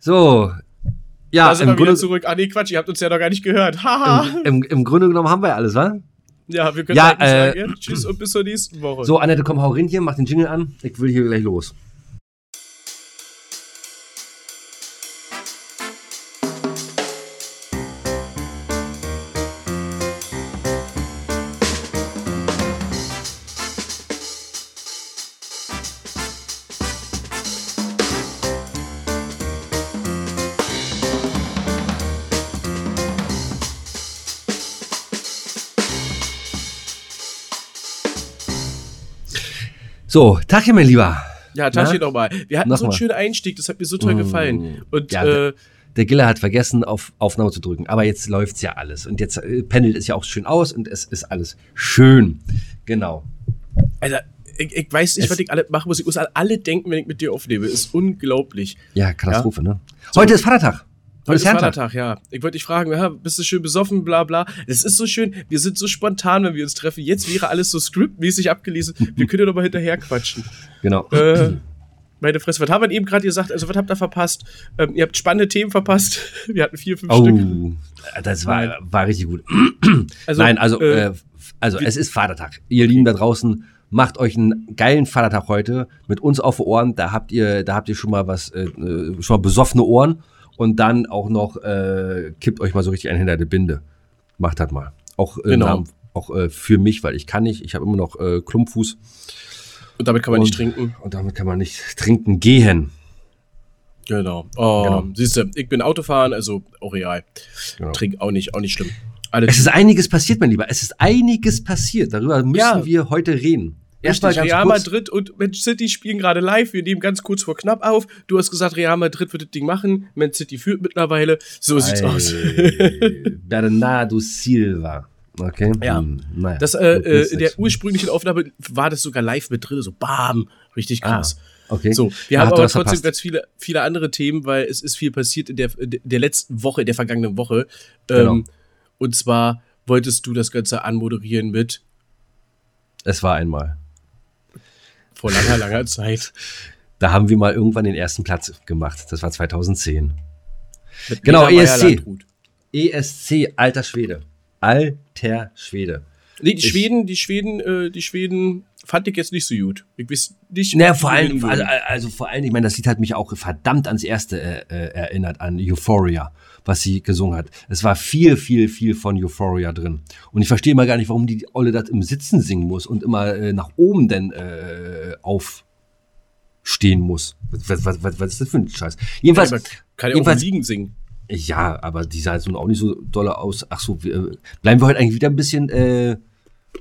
So. Ja, da sind im wir wieder Grunde, zurück. Ah, nee, Quatsch, ihr habt uns ja noch gar nicht gehört. Haha. im, im, im Grunde genommen haben wir ja alles, wa? ja, wir können Ja, äh, sagen, tschüss und bis zur nächsten Woche. So, Annette, komm, hau rein hier, mach den Jingle an. Ich will hier gleich los. So, Tachchen, mein Lieber. ja, Tasche Na? nochmal. Wir hatten Noch so einen mal. schönen Einstieg, das hat mir so toll Mm. gefallen. Und Ja, äh, Der Giller hat vergessen, auf Aufnahme zu drücken. Aber jetzt läuft's ja alles. Und jetzt äh, pendelt es ja auch schön aus und es ist alles schön. Genau. Alter, ich, ich weiß nicht, Es- was ich alle machen muss. Ich muss an alle denken, wenn ich mit dir aufnehme. Ist unglaublich. Ja, Katastrophe, ne? Heute ist Vatertag. Heute ist Herrentag. Vatertag, ja. Ich wollte dich fragen, ja, bist du schön besoffen, bla bla. Es ist so schön, wir sind so spontan, wenn wir uns treffen. Jetzt wäre alles so scriptmäßig abgelesen. Wir können ja doch mal hinterher quatschen. Genau. Äh, meine Fresse, was haben wir eben gerade gesagt? Also, was habt ihr verpasst? Ähm, ihr habt spannende Themen verpasst. Wir hatten vier, fünf Stück. Oh, das war, war richtig gut. Also, Nein, also, äh, äh, also es ist Vatertag. Ihr Lieben da draußen, macht euch einen geilen Vatertag heute mit uns auf die Ohren. Da habt ihr, da habt ihr schon mal was, äh, äh, schon mal besoffene Ohren und dann auch noch äh, kippt euch mal so richtig einen hinter der Binde. Macht das mal. Auch, äh, Genau. Namen, auch äh, für mich, weil ich kann nicht. Ich habe immer noch äh, Klumpfuß Und damit kann man nicht und- trinken. und damit kann man nicht trinken gehen. Genau. Oh, Genau. siehst du, ich bin Autofahren, also auch real. Genau. Trink auch nicht, auch nicht schlimm. Alles Es ist einiges passiert, mein Lieber. Es ist einiges passiert. Darüber müssen Ja. wir heute reden. Erstmal Real. Madrid und Man City spielen gerade live. Wir nehmen ganz kurz vor knapp auf. Du hast gesagt, Real Madrid wird das Ding machen. Man City führt mittlerweile. So sieht's aus. Bernardo Silva. Okay. Ja. Hm, naja. Das, äh, äh, in der ursprünglichen Aufnahme war das sogar live mit drin. So bam. Richtig krass. okay. So, wir Da haben aber trotzdem verpasst. ganz viele, viele andere Themen, weil es ist viel passiert in der, in der letzten Woche, in der vergangenen Woche. Genau. Ähm, und zwar wolltest du das Ganze anmoderieren mit Es war einmal. Vor langer, langer Zeit. Da haben wir mal irgendwann den ersten Platz gemacht. Das war 2010. Mit Genau, ESC. Meyer-Landrut. ESC, alter Schwede. Alter Schwede. Nee, die Ich- Schweden, die Schweden, äh, die Schweden fand ich jetzt nicht so gut. Ich weiß nicht. Naja, vor allem, also, also vor allem, ich meine, das Lied hat mich auch verdammt ans erste äh, äh, erinnert, an Euphoria, was sie gesungen hat. Es war viel, viel, viel von Euphoria drin. Und ich verstehe immer gar nicht, warum die Olle das im Sitzen singen muss und immer äh, nach oben denn äh, aufstehen muss. Was, was, was, was ist das für ein Scheiß? Jedenfalls, Aber kann ja auch jedenfalls- liegen singen. ja, aber die sah jetzt nun auch nicht so dolle aus. Ach so, wir, äh, bleiben wir heute eigentlich wieder ein bisschen äh,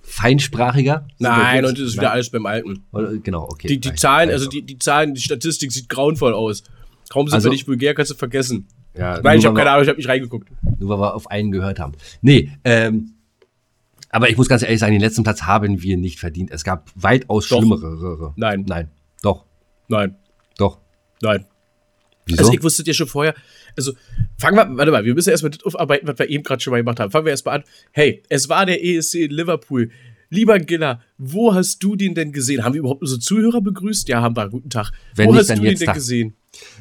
feinsprachiger? Nein, und es ist wieder alles beim Alten. Genau, okay. Die, die Zahlen, also die, die Zahlen, die Statistik sieht grauenvoll aus. Kaum sind Also- wir nicht vulgär, kannst du vergessen. Ja, Nein, ich habe keine Ahnung, ich habe nicht reingeguckt. Nur weil wir auf einen gehört haben. Nee, ähm, aber ich muss ganz ehrlich sagen, den letzten Platz haben wir nicht verdient. Es gab weitaus Doch. schlimmere. Nein, Nein, doch, nein, doch. nein. Wieso? Also ich wusste ja schon vorher, also fangen wir, warte mal, wir müssen erstmal das aufarbeiten, was wir eben gerade schon mal gemacht haben. Fangen wir erstmal an. Hey, es war der ESC in Liverpool. Lieber Giller, wo hast du den denn gesehen? Haben wir überhaupt unsere Zuhörer begrüßt? Ja, haben wir. Guten Tag. Wenn wo nicht, hast du den denn gesehen?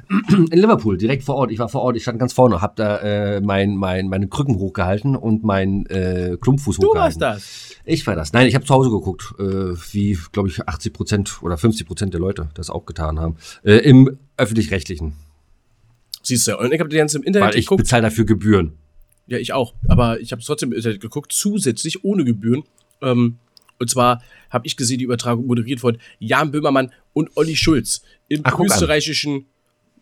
In Liverpool, direkt vor Ort. Ich war vor Ort, ich stand ganz vorne, hab da äh, mein, mein, meine Krücken hochgehalten und meinen äh, Klumpfuß Du hochgehalten. warst das. Ich war das. Nein, ich habe zu Hause geguckt, äh, wie, glaube ich, 80 Prozent oder 50 Prozent der Leute das auch getan haben. Äh, Im öffentlich-rechtlichen. Siehst du, und ich habe die ganze im Internet Weil ich geguckt. bezahle dafür Gebühren. Ja, ich auch. Aber ich habe es trotzdem im Internet geguckt, zusätzlich ohne Gebühren. Ähm, und zwar habe ich gesehen, die Übertragung moderiert von Jan Böhmermann und Olli Schulz im Ach, österreichischen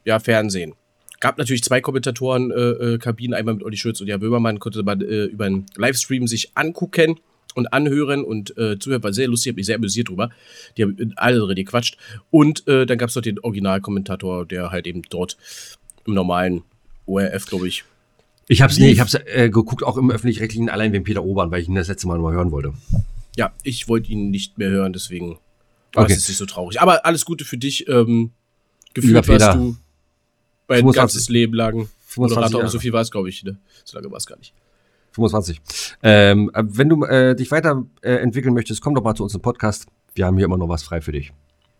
ja, Fernsehen. Gab natürlich zwei Kommentatoren, äh, äh, Kabinen, einmal mit Olli Schulz und Jan Böhmermann, konnte man äh, über einen Livestream sich angucken und anhören und äh, zuhören, war sehr lustig, hab mich sehr amüsiert drüber. Die haben alle drin gequatscht. Und äh, dann gab es noch den Originalkommentator, der halt eben dort im normalen ORF, glaube ich, Ich hab's, nee, Lief. ich hab's äh, geguckt, auch im öffentlich-rechtlichen, allein wegen Peter Obern, weil ich ihn das letzte Mal mal hören wollte. Ja, ich wollte ihn nicht mehr hören, deswegen Okay. war es nicht so traurig. Aber alles Gute für dich. Ähm, gefühlt warst du mein 25. ganzes Leben lang 25 Moderator. Jahre. So viel war es, glaube ich. Ne? So lange war es gar nicht. 25. Ähm, äh, wenn du äh, dich weiter äh, entwickeln möchtest, komm doch mal zu uns im Podcast. Wir haben hier immer noch was frei für dich.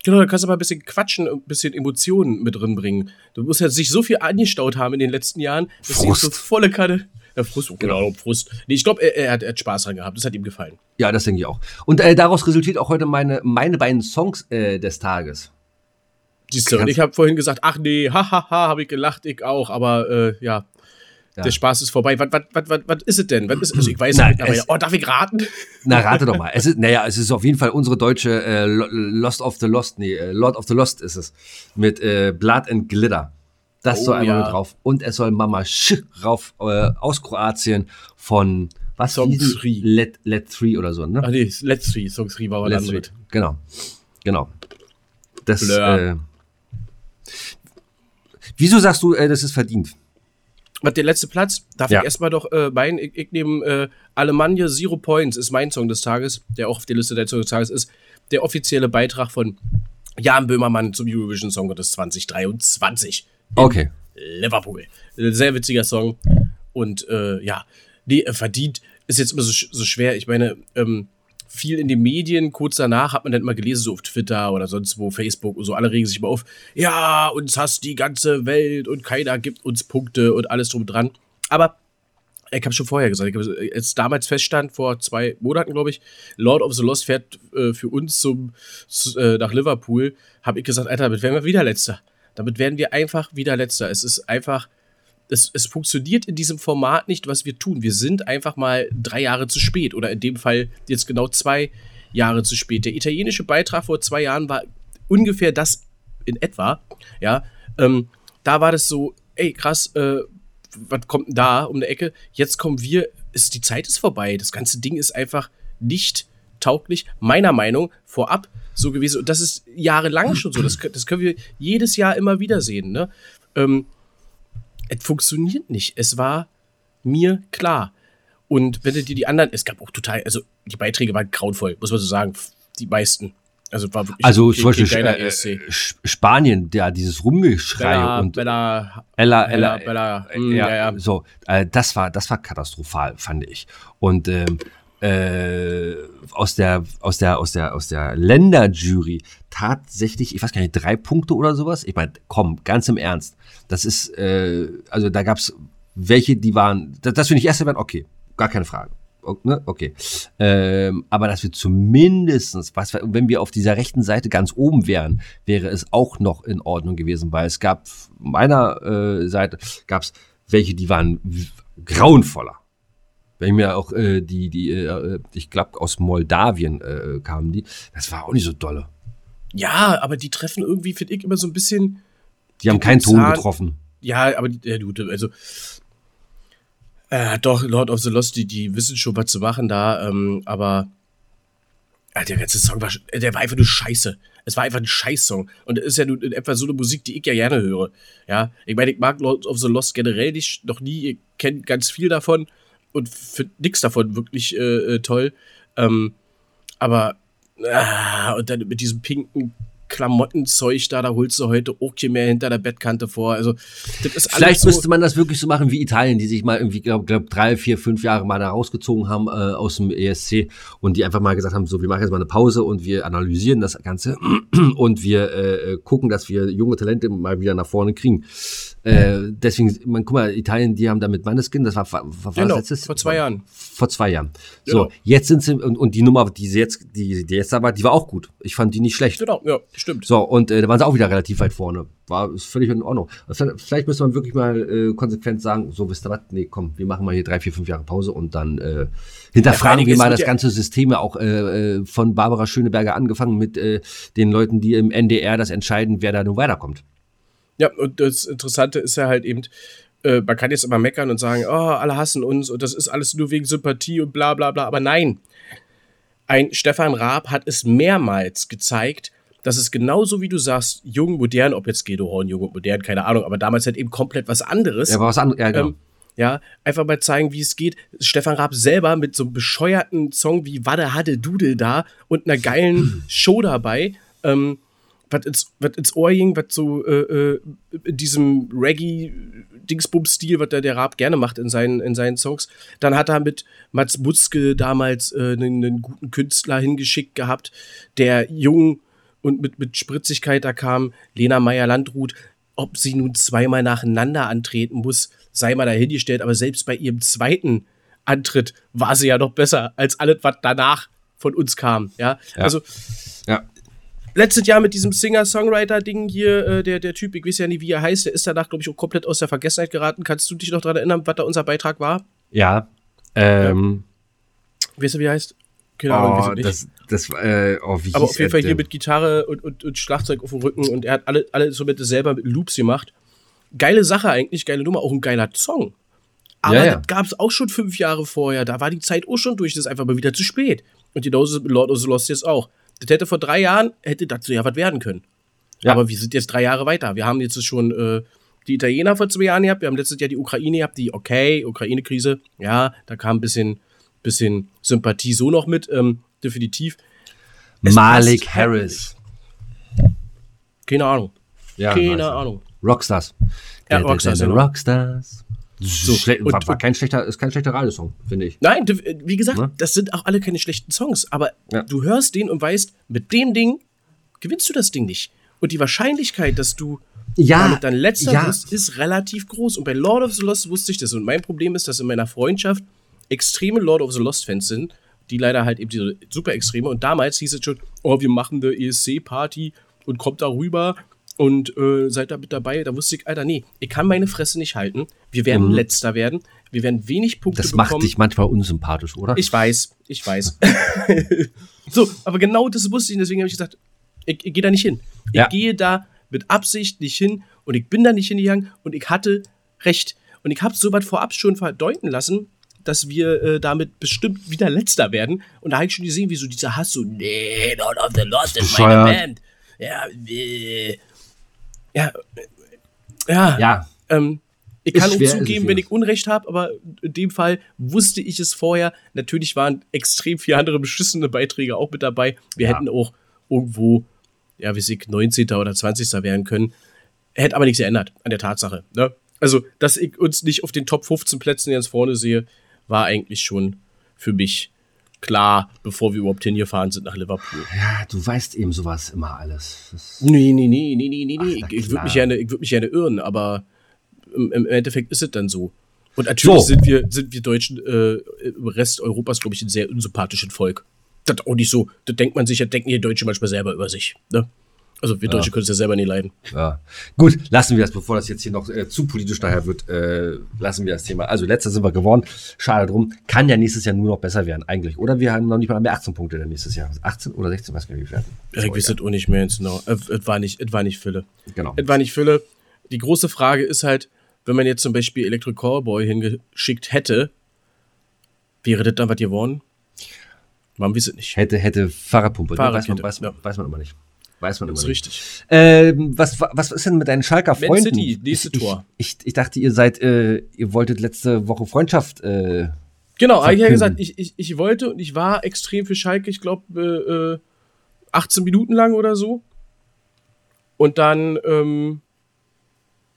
Genau, da kannst du mal ein bisschen quatschen und ein bisschen Emotionen mit drin bringen. Du musst ja sich so viel angestaut haben in den letzten Jahren, dass Frust. du so volle Kanne. Ja, Frust, genau, Frust. Nee, ich glaube, er, er, hat, er hat Spaß dran gehabt. Das hat ihm gefallen. Ja, das denke ich auch. Und äh, daraus resultiert auch heute meine, meine beiden Songs äh, des Tages. Siehst du, und ich habe vorhin gesagt, ach nee, hahaha, habe ich gelacht, ich auch, aber äh, ja, Ja. der Spaß ist vorbei. Was, was, was, was, ist es denn? Was ist, also ich weiß nicht, aber es- oh, darf ich raten? Na, rate doch mal. Es ist, naja, es ist auf jeden Fall unsere deutsche äh, Lo- Lost of the Lost, nee, äh, Lord of the Lost ist es. Mit äh, Blood and Glitter. Das Oh, soll einmal ja. mit drauf. Und es soll Mama Sch rauf äh, aus Kroatien von was Song hieß es? Three. Let, Let Three oder so, ne? Ach nee, Let's Three, Songs Three war was Let's anderes. Three. Genau. Genau. Das, Blur. äh, wieso sagst du, äh, das ist verdient? Was, der letzte Platz? Darf Ja. ich erstmal doch äh, meinen? Ich, ich nehme äh, Alemannia Zero Points, ist mein Song des Tages, der auch auf der Liste der Songs des Tages ist. Der offizielle Beitrag von Jan Böhmermann zum Eurovision Song Contest 2023. Okay. Liverpool. Sehr witziger Song. Und äh, ja, nee, äh, verdient ist jetzt immer so, so schwer. Ich meine, ähm, viel in den Medien, kurz danach hat man dann immer gelesen, so auf Twitter oder sonst wo, Facebook und so, alle regen sich immer auf, ja, uns hasst die ganze Welt und keiner gibt uns Punkte und alles drum dran. Aber ich habe schon vorher gesagt, ich hab, jetzt damals feststand, vor zwei Monaten, glaube ich, Lord of the Lost fährt äh, für uns zum, zu, äh, nach Liverpool, habe ich gesagt, Alter, damit werden wir wieder Letzter. Damit werden wir einfach wieder Letzter. Es ist einfach, es, es funktioniert in diesem Format nicht, was wir tun. Wir sind einfach mal drei Jahre zu spät oder in dem Fall jetzt genau zwei Jahre zu spät. Der italienische Beitrag vor zwei Jahren war ungefähr das in etwa, ja. Ähm, da war das so, ey, krass, äh, was kommt denn da um die Ecke? Jetzt kommen wir, ist, die Zeit ist vorbei. Das ganze Ding ist einfach nicht tauglich, meiner Meinung, vorab so gewesen. Und das ist jahrelang schon so. Das, das können wir jedes Jahr immer wieder sehen. Ne? Ähm, es funktioniert nicht. Es war mir klar. Und wenn du dir die anderen, es gab auch total, also die Beiträge waren grauenvoll, muss man so sagen, die meisten. Also war wirklich Also zum Beispiel äh, ESC. Sch- Spanien, der dieses Rumgeschrei Bella, und Bella, Ella, Bella, Ella, Bella, äh, mm, ja, ja, ja. so, äh, das war, das war katastrophal, fand ich. Und ähm, äh, aus der, aus der, aus der, aus der Länderjury tatsächlich, ich weiß gar nicht, drei Punkte oder sowas. Ich meine, komm, ganz im Ernst. Das ist, äh, also da gab's welche, die waren, das, das finde ich erste waren okay, gar keine Frage. Ne? Okay. Ähm, aber dass wir zumindestens, was, wenn wir auf dieser rechten Seite ganz oben wären, wäre es auch noch in Ordnung gewesen, weil es gab meiner äh, Seite gab es welche, die waren grauenvoller. Wenn ich mir auch äh, die, die, äh, ich glaube aus Moldawien äh, kamen die, das war auch nicht so dolle. Ja, aber die treffen irgendwie, finde ich, immer so ein bisschen. Die haben keinen Ton getroffen. Ja, aber ja, du, also. Äh, doch, Lord of the Lost, die, die wissen schon, was zu machen da, ähm, aber. Ja, der ganze Song war, sch- der war einfach nur scheiße. Es war einfach ein Scheißsong. Und es ist ja nun in etwa so eine Musik, die ich ja gerne höre. Ja, ich meine, ich mag Lord of the Lost generell nicht, noch nie, ich kenne ganz viel davon und finde nichts davon wirklich äh, äh, toll. Ähm, aber, ah, und dann mit diesem pinken Klamottenzeug da, da holst du heute auch kein mehr hinter der Bettkante vor. Also, das ist alles Vielleicht so, müsste man das wirklich so machen wie Italien, die sich mal irgendwie, glaube glaub, drei, vier, fünf Jahre mal da rausgezogen haben äh, aus dem ESC und die einfach mal gesagt haben, so, wir machen jetzt mal eine Pause und wir analysieren das Ganze und wir äh, gucken, dass wir junge Talente mal wieder nach vorne kriegen. Äh, deswegen, man, guck mal, Italien, die haben da mit Manneskin, das war, war, war Genau, letztes? vor zwei Jahren. Vor zwei Jahren. So, Genau. jetzt sind sie, und, und die Nummer, die sie jetzt, die, die jetzt da war, die war auch gut. Ich fand die nicht schlecht. Genau, ja, stimmt. So, und äh, da waren sie auch wieder relativ weit vorne. War ist völlig in Ordnung. Vielleicht, vielleicht müsste man wirklich mal äh, konsequent sagen, so wisst ihr was, nee, komm, wir machen mal hier drei, vier, fünf Jahre Pause und dann äh, Ja, hinterfragen allen wir mal das ja- ganze System ja auch äh, äh, von Barbara Schöneberger angefangen mit äh, den Leuten, die im NDR das entscheiden, wer da nun weiterkommt. Ja, und das Interessante ist ja halt eben, äh, man kann jetzt immer meckern und sagen, oh, alle hassen uns und das ist alles nur wegen Sympathie und bla bla bla. Aber nein, ein Stefan Raab hat es mehrmals gezeigt, dass es genauso wie du sagst, jung, modern, ob jetzt Gedo Horn, jung und modern, keine Ahnung, aber damals halt eben komplett was anderes. Ja, aber was anderes, ja, genau. Ähm, ja, einfach mal zeigen, wie es geht. Stefan Raab selber mit so einem bescheuerten Song wie Wadde Hadde Dudel da und einer geilen Show dabei, ähm, was ins, was ins Ohr ging, was so äh, äh, in diesem Reggae-Dingsbum-Stil, was der, der Raab gerne macht in seinen, in seinen Songs. Dann hat er mit Mats Butzke damals äh, einen, einen guten Künstler hingeschickt gehabt, der jung und mit, mit Spritzigkeit, da kam Lena Meyer-Landrut, ob sie nun zweimal nacheinander antreten muss, sei mal dahingestellt, aber selbst bei ihrem zweiten Antritt war sie ja noch besser als alles, was danach von uns kam. Ja, Ja. also Ja. Letztes Jahr mit diesem Singer-Songwriter-Ding hier, äh, der, der Typ, ich weiß ja nicht, wie er heißt, der ist danach, glaube ich, auch komplett aus der Vergessenheit geraten. Kannst du dich noch daran erinnern, was da unser Beitrag war? Ja. Ähm, Weißt du, wie er heißt? Keine Ahnung, weiß oh, nicht. das, das, äh, oh, wie Aber auf jeden Fall hier denn? mit Gitarre und, und, und Schlagzeug auf dem Rücken und er hat alle, alle Instrumente selber mit Loops gemacht. Geile Sache eigentlich, geile Nummer, auch ein geiler Song. Aber Ja, ja. das gab es auch schon fünf Jahre vorher. Da war die Zeit auch schon durch. Das ist einfach mal wieder zu spät. Und die Dose mit Lord of the Lost jetzt auch. Das hätte vor drei Jahren, hätte dazu ja was werden können. Ja. Aber wir sind jetzt drei Jahre weiter. Wir haben jetzt schon äh, die Italiener vor zwei Jahren gehabt. Wir haben letztes Jahr die Ukraine gehabt. Die, okay, Ukraine-Krise. Ja, da kam ein bisschen, bisschen Sympathie so noch mit. Ähm, definitiv. Es Malik Harris. Keine Ahnung. Ja, Keine ich. Ahnung. Rockstars. Ja, Rockstars, genau. Rockstars. So, Schle und- war, war kein schlechter, ist kein schlechter Radiosong, finde ich. Nein, äh, wie gesagt, Ne? das sind auch alle keine schlechten Songs, aber Ja. du hörst den und weißt, mit dem Ding gewinnst du das Ding nicht. Und die Wahrscheinlichkeit, dass du Ja, damit dann letzter ja. bist, ist relativ groß. Und bei Lord of the Lost wusste ich das. Und mein Problem ist, dass in meiner Freundschaft extreme Lord of the Lost-Fans sind, die leider halt eben diese super extreme. Und damals hieß es schon, oh, wir machen eine ESC-Party und kommt da rüber und äh, seid da mit dabei. Da wusste ich, Alter, nee, ich kann meine Fresse nicht halten. Wir werden letzter werden. Wir werden wenig Punkte Mhm. Das bekommen. macht dich manchmal unsympathisch, oder? Ich weiß, ich weiß. so, aber genau das wusste ich, deswegen habe ich gesagt, ich, ich gehe da nicht hin. Ich Ja. gehe da mit Absicht nicht hin und ich bin da nicht hingegangen und ich hatte recht. Und ich habe so weit vorab schon verdeuten lassen, dass wir äh, damit bestimmt wieder letzter werden. Und da habe ich schon gesehen, wie so dieser Hass so, nee, Lord of the Lost ist meine. Band. Ja, äh, ja, ja, ja, ähm, ich kann auch schwer, zugeben, wenn ich Unrecht habe, aber in dem Fall wusste ich es vorher. Natürlich waren extrem viele andere beschissene Beiträge auch mit dabei. Wir Ja. hätten auch irgendwo, ja, wie ich, 19. oder 20. werden können. Hätte aber nichts geändert an der Tatsache. Ne? Also, dass ich uns nicht auf den Top 15 Plätzen ganz vorne sehe, war eigentlich schon für mich klar, bevor wir überhaupt hingefahren sind nach Liverpool. ja, du weißt eben sowas immer alles. Das, Nee, nee, nee, nee, nee, nee, Ach, nee. na Ich, ich würde mich, gerne- ich würd mich gerne irren, aber im, im Endeffekt ist es dann so. Und natürlich So. sind, wir, sind wir Deutschen äh, im Rest Europas, glaube ich, ein sehr unsympathisches Volk. Das auch nicht so. Das denkt man sich, das denken die Deutschen manchmal selber über sich. Ne? Also wir Deutsche können es ja selber nicht leiden. ja. Gut, lassen wir das, bevor das jetzt hier noch äh, zu politisch nachher wird, äh, lassen wir das Thema. Also, letzter sind wir geworden. Schade drum. Kann ja nächstes Jahr nur noch besser werden, eigentlich. Oder wir haben noch nicht mal mehr 18 Punkte dann nächstes Jahr. 18 oder 16, weiß gar nicht, wie wir werden. Ja, ich weiß es auch nicht mehr jetzt genau. Es es war nicht, es war nicht Fülle. Genau. Es war nicht Fülle. Die große Frage ist halt, wenn man jetzt zum Beispiel Electric Callboy hingeschickt hätte, wäre das dann was geworden? Man weiß es nicht. Hätte, hätte Fahrradpumpe. ne? weiß, man, weiß, ja. weiß man immer nicht. Weiß man Das immer ist richtig. Ähm, was, was ist denn mit deinen Schalker Man Freunden? City, nächste ich, Tor. Ich, ich, ich dachte, ihr seid, äh, ihr wolltet letzte Woche Freundschaft. Äh, Genau, habe ich ja verkünden. gesagt, ich, ich, ich wollte und ich war extrem für Schalke, ich glaube, äh, 18 Minuten lang oder so. Und dann, ähm,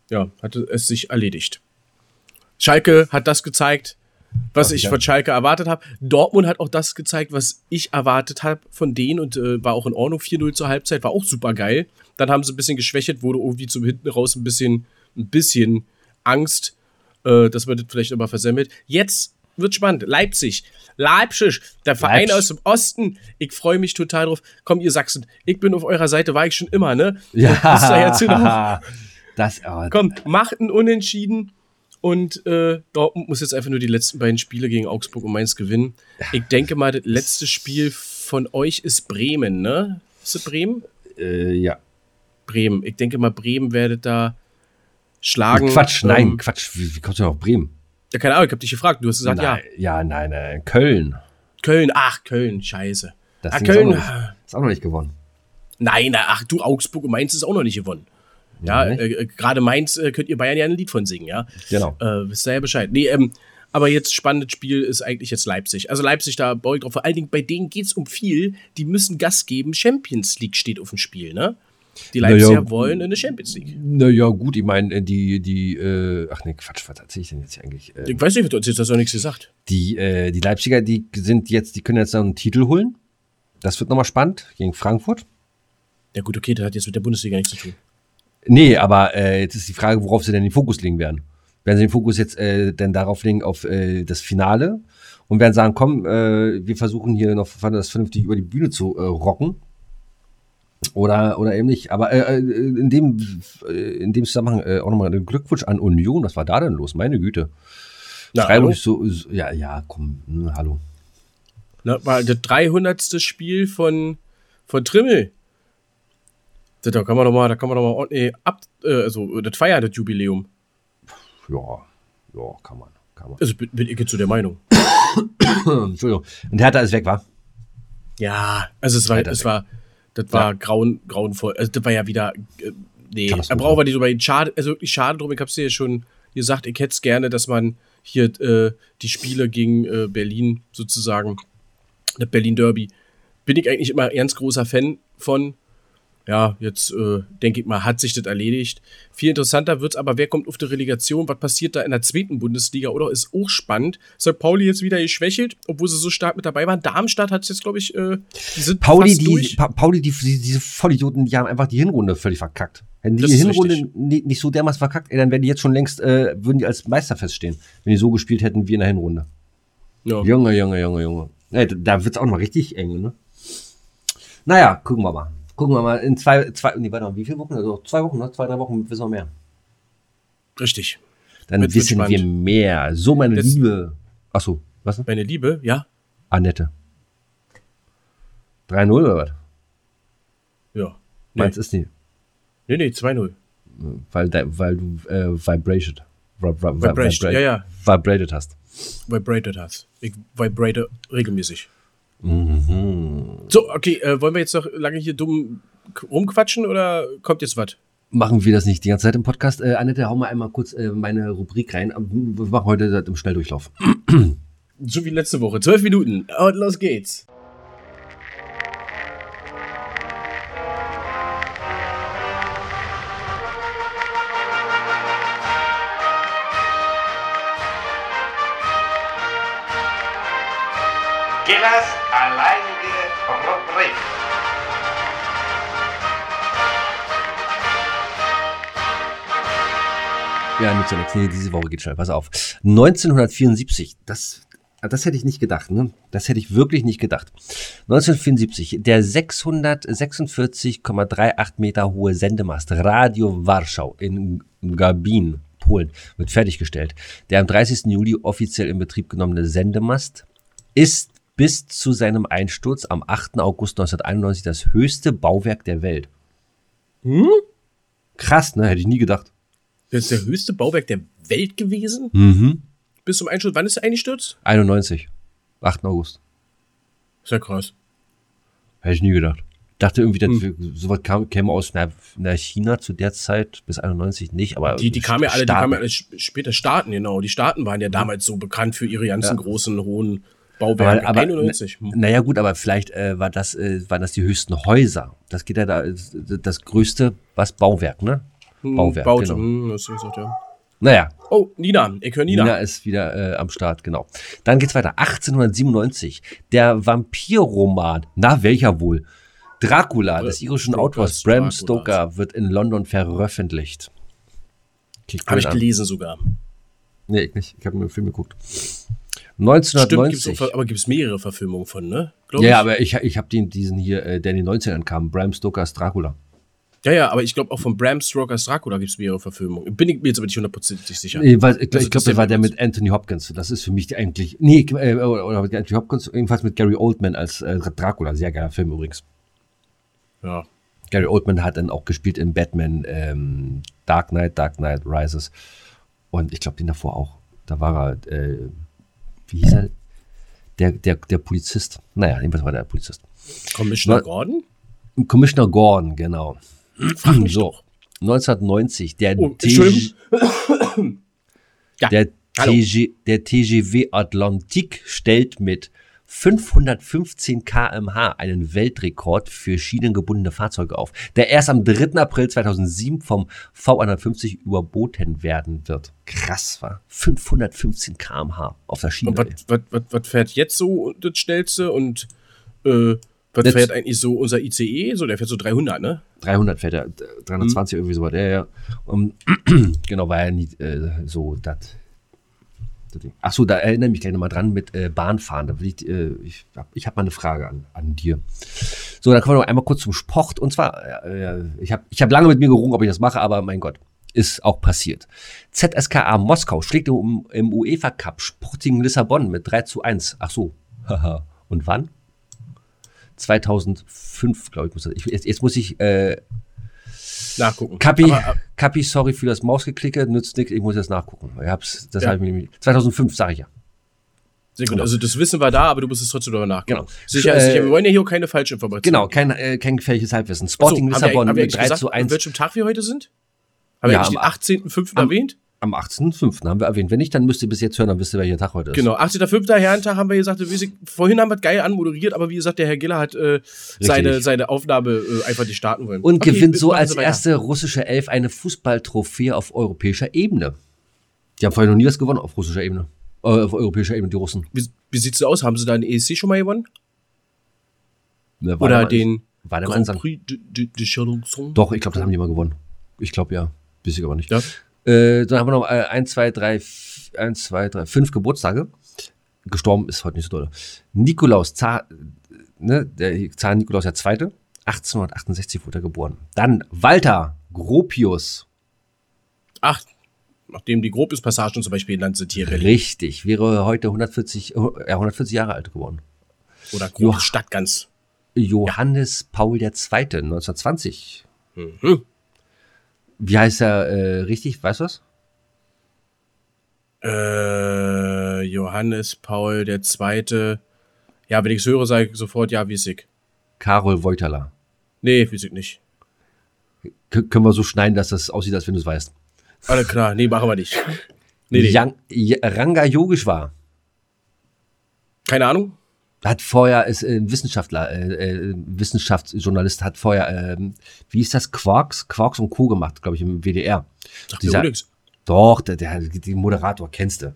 ja, hatte es sich erledigt. Schalke hat das gezeigt, was ich von Schalke erwartet habe. Dortmund hat auch das gezeigt, was ich erwartet habe von denen und äh, war auch in Ordnung. 4-0 zur Halbzeit, war auch super geil. Dann haben sie ein bisschen geschwächt, wurde irgendwie zum hinten raus ein bisschen, ein bisschen Angst, äh, dass man das vielleicht immer versemmelt. Jetzt wird spannend. Leipzig. Leipzig, der Verein Leipzig. aus dem Osten. Ich freue mich total drauf. Komm, ihr Sachsen, ich bin auf eurer Seite, war ich schon immer, ne? ja, Wisst ihr jetzt genau? das, oh, Komm, macht einen Unentschieden. Und äh, Dortmund muss jetzt einfach nur die letzten beiden Spiele gegen Augsburg und Mainz gewinnen. Ich denke mal, das letzte Spiel von euch ist Bremen, ne? Ist es Bremen? äh, ja. Bremen. Ich denke mal, Bremen werdet da schlagen. Quatsch, nein, Ähm, Quatsch. Wie, wie du denn auf Bremen? ja, keine Ahnung, ich hab dich gefragt. Du hast gesagt, nein, ja, nein, nein, Köln. ja. Köln, ach, Köln, scheiße. Das ah, Köln. Ist, auch noch nicht, ist auch noch nicht gewonnen. Nein, ach du, Augsburg und Mainz ist auch noch nicht gewonnen. Ja, Nein. äh, äh, gerade Mainz äh, könnt ihr Bayern ja ein Lied von singen, ja. Genau. Äh, wisst ihr ja Bescheid. Nee, ähm, aber jetzt spannendes Spiel ist eigentlich jetzt Leipzig. Also Leipzig, da baue ich drauf. Vor allen Dingen bei denen geht es um viel. Die müssen Gas geben. Champions League steht auf dem Spiel, ne? Die Leipziger ja. wollen in eine Champions League. Naja, gut, ich meine, die, die, äh, ach nee, Quatsch, was erzähl ich denn jetzt hier eigentlich? Äh, Ich weiß nicht, du hast jetzt noch nichts gesagt. die, äh, die Leipziger, die sind jetzt, die können jetzt noch einen Titel holen. Das wird nochmal spannend gegen Frankfurt. Ja gut, okay, das hat jetzt mit der Bundesliga nichts zu tun. Nee, aber äh, jetzt ist die Frage, worauf sie denn den Fokus legen werden. Werden sie den Fokus jetzt äh, denn darauf legen, auf äh, das Finale und werden sagen, komm, äh, wir versuchen hier noch das vernünftig über die Bühne zu äh, rocken. Oder, oder eben nicht. Aber äh, äh in, dem, äh, in dem Zusammenhang äh, auch nochmal einen Glückwunsch an Union. Was war da denn los? Meine Güte. Na, Freiburg so, so, ja, ja, komm, hm, hallo. Na, war das 300. Spiel von, von Trimmel. Da kann man doch mal, da kann man doch mal ordentlich ab, äh, also das feiert das Jubiläum. Ja, ja, kann man, kann man. Also bin, bin ich zu der Meinung. Entschuldigung. Und Hertha ist weg, war? Ja, also es war, es war, das war ja. grauen, grauenvoll. Also das war ja wieder, äh, nee, er braucht wir nicht so bei schade, also wirklich schade drum. Ich hab's dir ja schon gesagt, ich hätte es gerne, dass man hier äh, die Spiele gegen äh, Berlin sozusagen, das Berlin Derby, bin ich eigentlich immer ganz großer Fan von ja, jetzt äh, denke ich mal, hat sich das erledigt. Viel interessanter wird es aber, wer kommt auf die Relegation, was passiert da in der zweiten Bundesliga, oder? Ist auch spannend. St. Pauli jetzt wieder geschwächelt, obwohl sie so stark mit dabei waren. Darmstadt hat jetzt, glaube ich, äh, die sind Pauli, fast die, durch. Pa Pauli, die, die, diese Vollidioten, die haben einfach die Hinrunde völlig verkackt. Hätten die, die Hinrunde nicht, nicht so dermaßen verkackt, ey, dann wären die jetzt schon längst, äh, würden die als Meister feststehen, wenn die so gespielt hätten wie in der Hinrunde. Ja. Junge, Junge, Junge, Junge. Ey, da wird es auch noch mal richtig eng, ne? Naja, gucken wir mal. Gucken wir mal, in zwei, zwei nee, warte mal, wie viele Wochen? Also zwei Wochen, ne? zwei, drei Wochen wissen wir mehr. Richtig. Dann Wird wissen wir mehr. So, meine das Liebe. Achso, was? Meine Liebe, ja. Annette. 3-0 oder was? Ja. Nee. Meins ist nicht. Nee, nee, 2-0. Weil, weil du äh, vibrated. Vibration, ja, ja. Vibrated hast. Vibrated hast. Ich vibrate regelmäßig. Mhm. So, okay, äh, wollen wir jetzt noch lange hier dumm rumquatschen oder kommt jetzt was? Machen wir das nicht die ganze Zeit im Podcast? Äh, Annette, hau mal einmal kurz äh, meine Rubrik rein. Wir machen heute das im Schnelldurchlauf. so wie letzte Woche. Zwölf Minuten. Und los geht's. Gillers alleinige Rubrik. Ja, nicht so. Nee, diese Woche geht schnell. Pass auf. 1974, das, das hätte ich nicht gedacht, ne? Das hätte ich wirklich nicht gedacht. 1974, der 646,38 Meter hohe Sendemast Radio Warschau in Gabin, Polen, wird fertiggestellt. Der am 30. Juli offiziell in Betrieb genommene Sendemast ist bis zu seinem Einsturz am 8. August 1991 das höchste Bauwerk der Welt. Hm? Krass, ne? Hätte ich nie gedacht. Das ist der höchste Bauwerk der Welt gewesen? Mhm. Bis zum Einsturz. Wann ist er eingestürzt? 91. 8. August. Ist ja krass. Hätte ich nie gedacht. Dachte irgendwie, dass hm. sowas kam, käme aus na, na China zu der Zeit, bis 91 nicht, aber. Die, die kamen ja alle, die kamen ja alle später Staaten, genau. Die Staaten waren ja damals so bekannt für ihre ganzen ja. großen, hohen Bauwerk aber, aber, 91. Hm. Naja, gut, aber vielleicht äh, war das, äh, waren das die höchsten Häuser. Das geht ja da, das größte, was Bauwerk, ne? Hm, Bauwerk. Baut, genau. Hm, das gesagt, ja. Naja. Oh, Nina, ich höre Nina. Nina ist wieder äh, am Start, genau. Dann geht's weiter. 1897. Der Vampirroman. Na, welcher wohl? Dracula, des irischen Autors Bram Stoker, wird in London veröffentlicht. Habe ich gelesen sogar. Nee, ich nicht. Ich habe mir einen Film geguckt. 1990. Stimmt, gibt's aber gibt es mehrere Verfilmungen von, ne? Glaub ja, ich. aber ich, ich habe diesen hier, äh, der in den 90ern kam, Bram Stokers Dracula. Ja, ja, aber ich glaube auch von Bram Stokers Dracula gibt es mehrere Verfilmungen. Bin ich mir jetzt aber nicht hundertprozentig sicher. Weil, ich, ich glaube, der war der mit Anthony Hopkins. Das ist für mich eigentlich. Nee, äh, oder mit Anthony Hopkins, jedenfalls mit Gary Oldman als äh, Dracula. Sehr geiler Film übrigens. Ja. Gary Oldman hat dann auch gespielt in Batman ähm, Dark Knight, Dark Knight Rises. Und ich glaube, den davor auch. Da war er. Äh, wie hieß er? Der, der, der Polizist. Naja, jedenfalls war der Polizist. Commissioner Gordon? Commissioner Gordon, genau. so, 1990, der, oh, TG, ja, der, TG, der TGW Atlantik stellt mit 515 km/h einen Weltrekord für schienengebundene Fahrzeuge auf, der erst am 3. April 2007 vom V150 überboten werden wird. Krass, war 515 km/h auf der Schiene. Und was fährt jetzt so das schnellste und äh, Was Jetzt- fährt eigentlich so unser ICE? So, der fährt so 300, ne? 300 fährt er, 320 irgendwie sowas. Ja, ja. Um, genau, war ja nie äh, so das. Das Ding. Ach so, da erinnere ich mich gleich nochmal dran mit äh, Bahnfahren. Da will ich, äh, ich habe hab mal eine Frage an, an dir. So, dann kommen wir noch einmal kurz zum Sport. Und zwar, äh, ich habe ich hab lange mit mir gerungen, ob ich das mache, aber mein Gott, ist auch passiert. ZSKA Moskau schlägt im, im UEFA Cup Sporting Lissabon mit 3 zu 1. Ach so, haha. Und wann? 2005, glaube ich, muss das. Ich, jetzt, jetzt muss ich äh, Nachgucken. Kapi, Aber, äh, Kapi, sorry für das Mausklicke, nützt nichts, ich muss jetzt nachgucken. Ich hab's, das Ja. hab ich mir nämlich, 2005, sage ich ja. sehr gut. Also, das Wissen war da, aber du musst es trotzdem darüber nachgucken. Genau. Sicher, Äh, sicher, wir wollen ja hier auch keine falsche Information. Genau, kein, äh, kein gefährliches Halbwissen. Sporting haben wir, Lissabon haben wir mit eigentlich 3 gesagt, zu an 1 welchem Tag wir heute sind? Haben wir Ja, den am- 18.05. am- erwähnt? Am 18.05. haben wir erwähnt. Wenn nicht, dann müsst ihr bis jetzt hören, dann wisst ihr, welcher Tag heute ist. Genau, 18.05. Herrentag haben wir gesagt, wie Sie- vorhin haben wir es geil anmoderiert, aber wie gesagt, der Herr Giller hat äh, seine, seine Aufnahme äh, einfach nicht starten wollen. Und Okay, gewinnt so als erste russische Elf eine Fußballtrophäe auf europäischer Ebene. Die haben vorher noch nie was gewonnen auf russischer Ebene. Äh, auf europäischer Ebene, die Russen. Wie, wie sieht's so aus? Haben Sie da einen ESC schon mal gewonnen? Ne, war Oder den War der Grand. Prix de, de, de? Doch, ich glaube, das haben die mal gewonnen. Ich glaube ja. Weiß ich aber nicht. Ja. Äh, dann haben wir noch äh, 1, 2, 3, 1, 2, 3, 5 Geburtstage. Gestorben ist heute nicht so doll. Nikolaus, Zar, ne, der Zar Nikolaus der Zweite, 1868 wurde er geboren. Dann Walter Gropius, Ach, nachdem die Gropius-Passagen zum Beispiel genannt sind hier in richtig, wäre heute 140, äh, ja, 140 Jahre alt geworden. Oder. Gropius Stadt ganz. Johannes Paul II. 1920. Mhm. Wie heißt er äh, richtig? Weißt du was? Äh, Johannes Paul der Zweite. Ja, wenn ich es höre, sage ich sofort, ja, wie ich. Karol Wojtala. Nee, ich nicht. K können wir so schneiden, dass das aussieht, als wenn du es weißt. Alles klar, nee, machen wir nicht. Nee, nee. Yang, Ranga Yogeshwar Keine Ahnung. Hat vorher, ist äh, Wissenschaftler, äh, äh, Wissenschaftsjournalist, hat vorher, ähm, wie ist das, Quarks, Quarks und Co. gemacht, glaube ich, im WDR. Sagt Dieser-. Doch, der, der, den Moderator kennst du.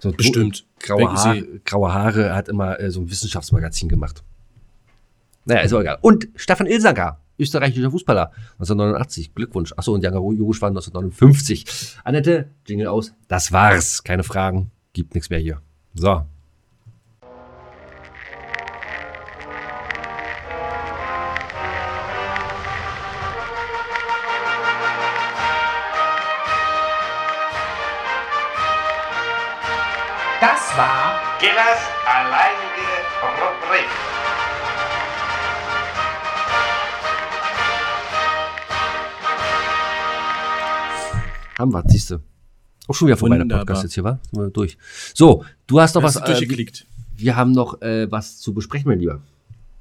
So, Bestimmt. Graue, Haar, graue Haare, hat immer äh, so ein Wissenschaftsmagazin gemacht. Naja, ist auch egal. Und Stefan Ilsanker, österreichischer Fußballer, 1989. Glückwunsch. Achso, und Janga Jogisch war 1959. Annette, Jingle aus. Das war's. Keine Fragen. Gibt nichts mehr hier. So. Das war Gillers alleinige Rubrik. Haben wir, siehst du. Auch schon wieder vorbei, der Wunderbar. Podcast jetzt hier, war? Durch. So, du hast noch Hast was. Äh, durchgeklickt. wir haben noch äh, was zu besprechen, mein Lieber.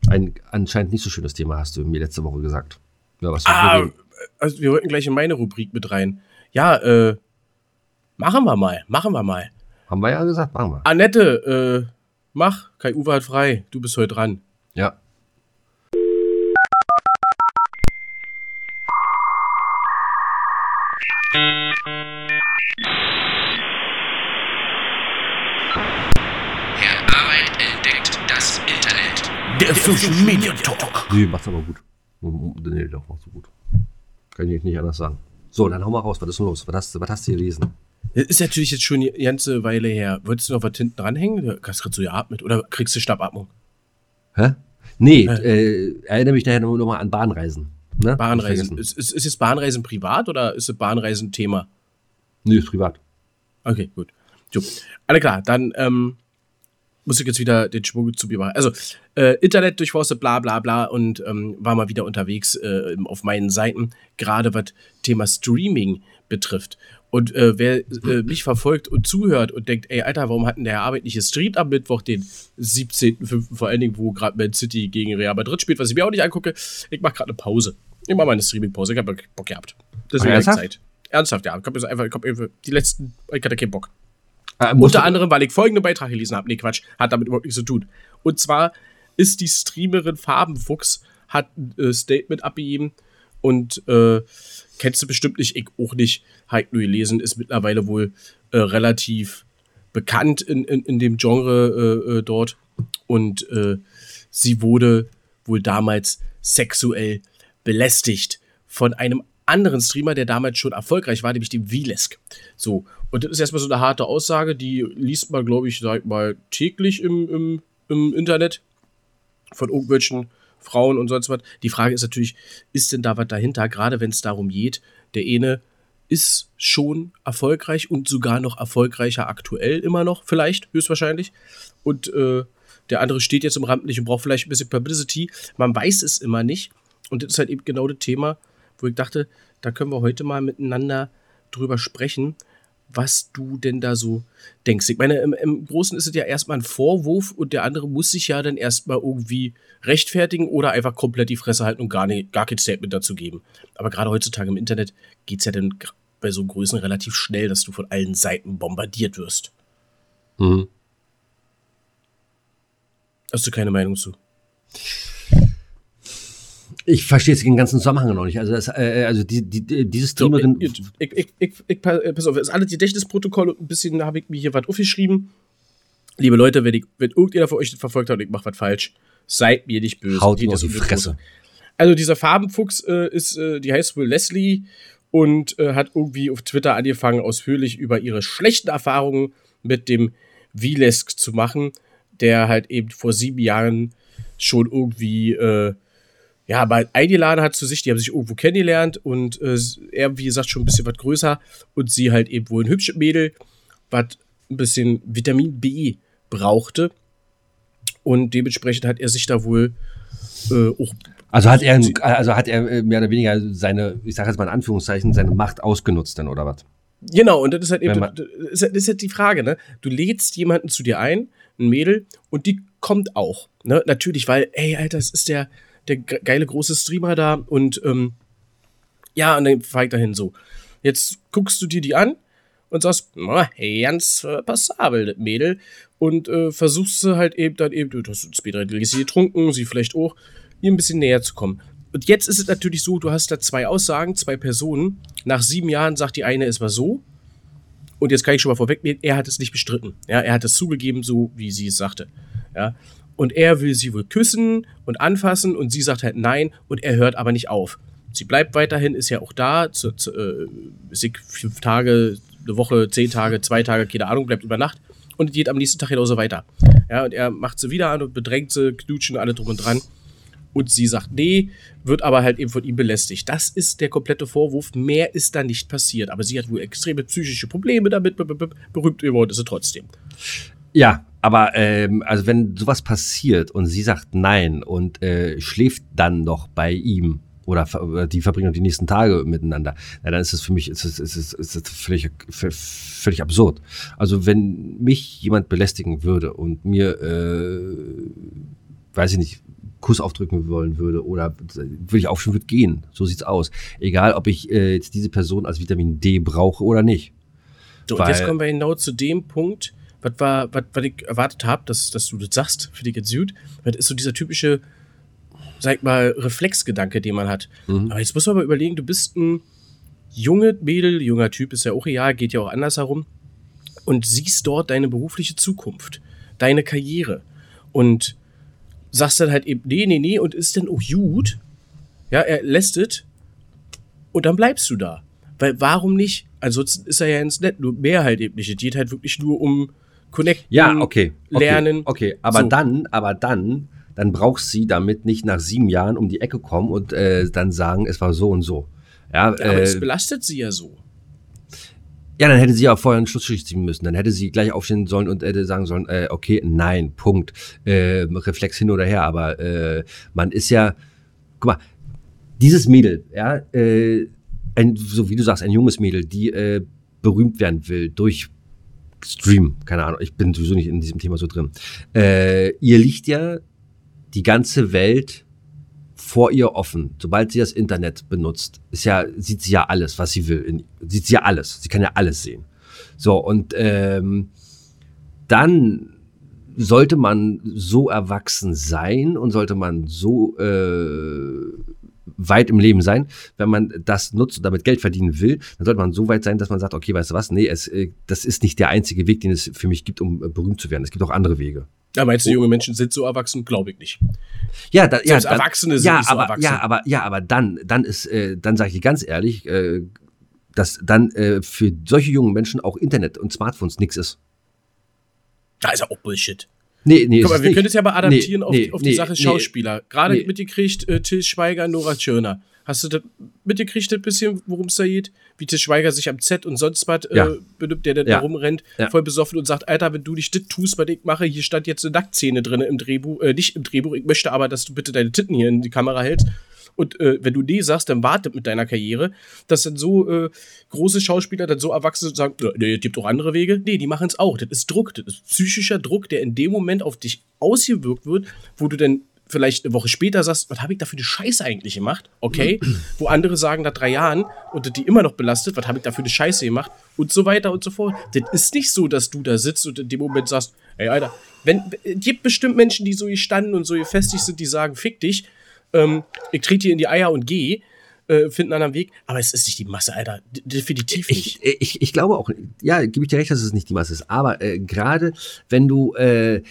Ein anscheinend nicht so schönes Thema hast du mir letzte Woche gesagt. Ja, was Ah, wir- also wir wollten gleich in meine Rubrik mit rein. Ja, äh, machen wir mal, machen wir mal. Haben wir ja gesagt, machen wir. Annette, äh, mach. Kai Uwe hat frei. Du bist heute dran. Ja. Herr Arbeit entdeckt das Internet. der Social Media Talk. Nee, macht's aber gut. Nee, doch, macht's so gut. Kann ich nicht anders sagen. So, dann hau mal raus. Was ist denn los? Was hast, du- was hast du gelesen? Das ist natürlich jetzt schon eine ganze Weile her. Wolltest du noch was hinten dranhängen? Du hast gerade so geatmet. Oder kriegst du Schnappatmung? Hä? Nee, äh, erinnere mich nachher nochmal noch mal an Bahnreisen. Ne? Bahnreisen. Ist, ist, ist jetzt Bahnreisen privat oder ist es Bahnreisen Thema? Nee, ist privat. Okay, gut. So. Alle klar, dann ähm, muss ich jetzt wieder den Schwung zu mir machen. Also, äh, Internet durchforstet, bla bla bla und ähm, war mal wieder unterwegs äh, auf meinen Seiten, gerade was Thema Streaming betrifft. Und äh, wer äh, mich verfolgt und zuhört und denkt, ey, Alter, warum hatten der Arbeit nicht gestreamt am Mittwoch, den 17.05., vor allen Dingen, wo gerade Man City gegen Real Madrid spielt, was ich mir auch nicht angucke, ich mache gerade eine Pause. Ich mache mal eine Streaming-Pause, ich habe Bock gehabt. Deswegen habe ich? Zeit. Ernsthaft, ja. Ich hab jetzt einfach, ich hab einfach die letzten, ich hatte keinen Bock. Äh, Unter anderem, weil ich folgenden Beitrag gelesen habe. Nee, Quatsch, hat damit überhaupt nichts zu tun. Und zwar ist die Streamerin Farbenfuchs, hat ein äh, Statement abgegeben und äh, kennst du bestimmt nicht, ich auch nicht, halt nur gelesen, ist mittlerweile wohl äh, relativ bekannt in, in, in dem Genre äh, äh, dort. Und sie wurde wohl damals sexuell belästigt von einem anderen Streamer, der damals schon erfolgreich war, nämlich dem Vilesk. So, und das ist erstmal so eine harte Aussage, die liest man, glaube ich, sag mal, täglich im, im, im Internet von irgendwelchen Frauen und sonst was. Die Frage ist natürlich, ist denn da was dahinter, gerade wenn es darum geht, der eine ist schon erfolgreich und sogar noch erfolgreicher aktuell immer noch, vielleicht, höchstwahrscheinlich. Und äh, der andere steht jetzt im Rampenlicht und braucht vielleicht ein bisschen Publicity. Man weiß es immer nicht. Und das ist halt eben genau das Thema, wo ich dachte, da können wir heute mal miteinander drüber sprechen, was du denn da so denkst. Ich meine, im, im Großen ist es ja erstmal ein Vorwurf und der andere muss sich ja dann erstmal irgendwie rechtfertigen oder einfach komplett die Fresse halten und gar, nicht, gar kein Statement dazu geben. Aber gerade heutzutage im Internet geht es ja dann bei so Größen relativ schnell, dass du von allen Seiten bombardiert wirst. Mhm. Hast du keine Meinung zu? Ich verstehe jetzt den ganzen Zusammenhang noch nicht. Also, das, äh, also die, die, diese Streamerin. So, ich, ich, ich, ich, ich, pass auf, das ist alles Gedächtnisprotokoll und ein bisschen habe ich mir hier was aufgeschrieben. Liebe Leute, wenn, ich, wenn irgendjemand von euch das verfolgt hat und ich mache was falsch, seid mir nicht böse. Haut mir auf die Fresse. Also dieser Farbenfuchs äh, ist, äh, die heißt wohl Leslie und äh, hat irgendwie auf Twitter angefangen, ausführlich über ihre schlechten Erfahrungen mit dem Vilesk zu machen, der halt eben vor sieben Jahren schon irgendwie äh, ja, aber eingeladen hat zu sich, die haben sich irgendwo kennengelernt und äh, er, wie gesagt, schon ein bisschen was größer und sie halt eben wohl ein hübsches Mädel, was ein bisschen Vitamin B brauchte. Und dementsprechend hat er sich da wohl äh, auch. Also hat er, also hat er äh, mehr oder weniger seine, ich sage jetzt mal in Anführungszeichen, seine Macht ausgenutzt dann, oder was? Genau, und das ist halt eben, das ist, das ist halt die Frage, ne? Du lädst jemanden zu dir ein, ein Mädel, und die kommt auch. Ne? Natürlich, weil, ey, Alter, das ist der, der geile große Streamer da und ähm, ja, und dann fahre ich dahin so. Jetzt guckst du dir die an und sagst, ganz äh, passabel, das Mädel. Und äh, versuchst du halt eben dann eben, du hast später sie getrunken, sie vielleicht auch, ihr ein bisschen näher zu kommen. Und jetzt ist es natürlich so, du hast da zwei Aussagen, zwei Personen. Nach sieben Jahren sagt die eine, es war so. Und jetzt kann ich schon mal vorwegnehmen, er hat es nicht bestritten. Ja, er hat es zugegeben, so wie sie es sagte. Ja, und er will sie wohl küssen und anfassen und sie sagt halt nein und er hört aber nicht auf. Sie bleibt weiterhin, ist ja auch da, zu, zu, äh, fünf Tage, eine Woche, zehn Tage, zwei Tage, keine Ahnung, bleibt über Nacht und geht am nächsten Tag genauso weiter. Ja, und er macht sie wieder an und bedrängt sie, knutschen alle drum und dran. Und sie sagt nee, wird aber halt eben von ihm belästigt. Das ist der komplette Vorwurf. Mehr ist da nicht passiert. Aber sie hat wohl extreme psychische Probleme damit. Berühmt geworden ist sie trotzdem. Ja, aber ähm, also wenn sowas passiert und sie sagt nein und äh, schläft dann noch bei ihm oder, die verbringen die nächsten Tage miteinander, na, dann ist es für mich ist es, ist es, ist es völlig, völlig absurd. Also wenn mich jemand belästigen würde und mir, äh, weiß ich nicht, Kuss aufdrücken wollen würde oder würde ich auch schon würde gehen. So sieht's aus. Egal, ob ich äh, jetzt diese Person als Vitamin D brauche oder nicht. So, und jetzt kommen wir genau zu dem Punkt, was war, was, was ich erwartet habe, dass, dass du das sagst, für jetzt gut. Das ist so dieser typische, sag mal, Reflexgedanke, den man hat. Mhm. Aber jetzt muss man mal überlegen, du bist ein junge Mädel, junger Typ, ist ja auch real, geht ja auch anders herum, und siehst dort deine berufliche Zukunft, deine Karriere. Und sagst dann halt eben, nee, nee, nee, und ist dann auch gut. Ja, er lässt es. Und dann bleibst du da. Weil warum nicht? Ansonsten ist er ja ins Nett, nur mehr halt eben nicht. Es geht halt wirklich nur um connecten, ja, okay, okay lernen. Okay, aber so. dann, aber dann, dann brauchst sie damit nicht nach sieben Jahren um die Ecke kommen und äh, dann sagen, es war so und so. Ja, ja aber äh, es belastet sie ja so. Ja, dann hätte sie ja vorher einen Schlussstrich ziehen müssen. Dann hätte sie gleich aufstehen sollen und hätte sagen sollen, äh, okay, nein, Punkt. Äh, Reflex hin oder her. Aber äh, man ist ja, guck mal, dieses Mädel, ja, äh, ein, so wie du sagst, ein junges Mädel, die äh, berühmt werden will durch Stream, keine Ahnung, ich bin sowieso nicht in diesem Thema so drin. Äh, ihr liegt ja die ganze Welt vor ihr offen. Sobald sie das Internet benutzt, ist ja, sieht sie ja alles, was sie will. In, sieht sie ja alles. Sie kann ja alles sehen. So, und ähm, dann sollte man so erwachsen sein und sollte man so äh, weit im Leben sein. Wenn man das nutzt und damit Geld verdienen will, dann sollte man so weit sein, dass man sagt, okay, weißt du was, nee, es, äh, das ist nicht der einzige Weg, den es für mich gibt, um äh, berühmt zu werden. Es gibt auch andere Wege. Ja, meinst du, junge Menschen sind so erwachsen? Glaube ich nicht. Ja, da, ja, dann, Erwachsene sind ja, nicht so aber, erwachsen. Ja, aber, ja, aber dann, dann ist, äh, dann sage ich dir ganz ehrlich, äh, dass dann äh, für solche jungen Menschen auch Internet und Smartphones nichts ist. Da ist ja auch Bullshit. Nee, nee, Guck mal, wir nicht. können es ja mal adaptieren Nee, auf, nee, die, auf die nee, Sache. Schauspieler. Gerade mitgekriegt, äh, Till Schweiger, Nora Tschirner. Hast du das mitgekriegt, ein bisschen, worum es da geht? Wie Till Schweiger sich am Set und sonst was Ja. äh, benimmt, der dann Ja. da rumrennt, Ja. voll besoffen und sagt, Alter, wenn du dich das tust, was ich mache, hier stand jetzt eine Nacktszene drin im Drehbuch, äh, nicht im Drehbuch, ich möchte aber, dass du bitte deine Titten hier in die Kamera hältst. Und äh, wenn du nee sagst, dann wartet mit deiner Karriere, dass dann so äh, große Schauspieler, dann so Erwachsene sagen, "Ja, nee, es gibt auch andere Wege. Nee, die machen es auch. Das ist Druck, das ist psychischer Druck, der in dem Moment auf dich ausgewirkt wird, wo du dann vielleicht eine Woche später sagst, was habe ich da für eine Scheiße eigentlich gemacht? Okay, wo andere sagen nach drei Jahren und die immer noch belastet, was habe ich da für eine Scheiße gemacht? Und so weiter und so fort. Das ist nicht so, dass du da sitzt und in dem Moment sagst, ey, Alter, wenn, es gibt bestimmt Menschen, die so gestanden und so gefestigt sind, die sagen, fick dich, ähm, ich trete dir in die Eier und geh, äh, finden einen anderen Weg, aber es ist nicht die Masse, Alter. D definitiv nicht. Ich, ich, ich glaube auch, ja, gebe ich dir recht, dass es nicht die Masse ist. Aber äh, gerade wenn du äh,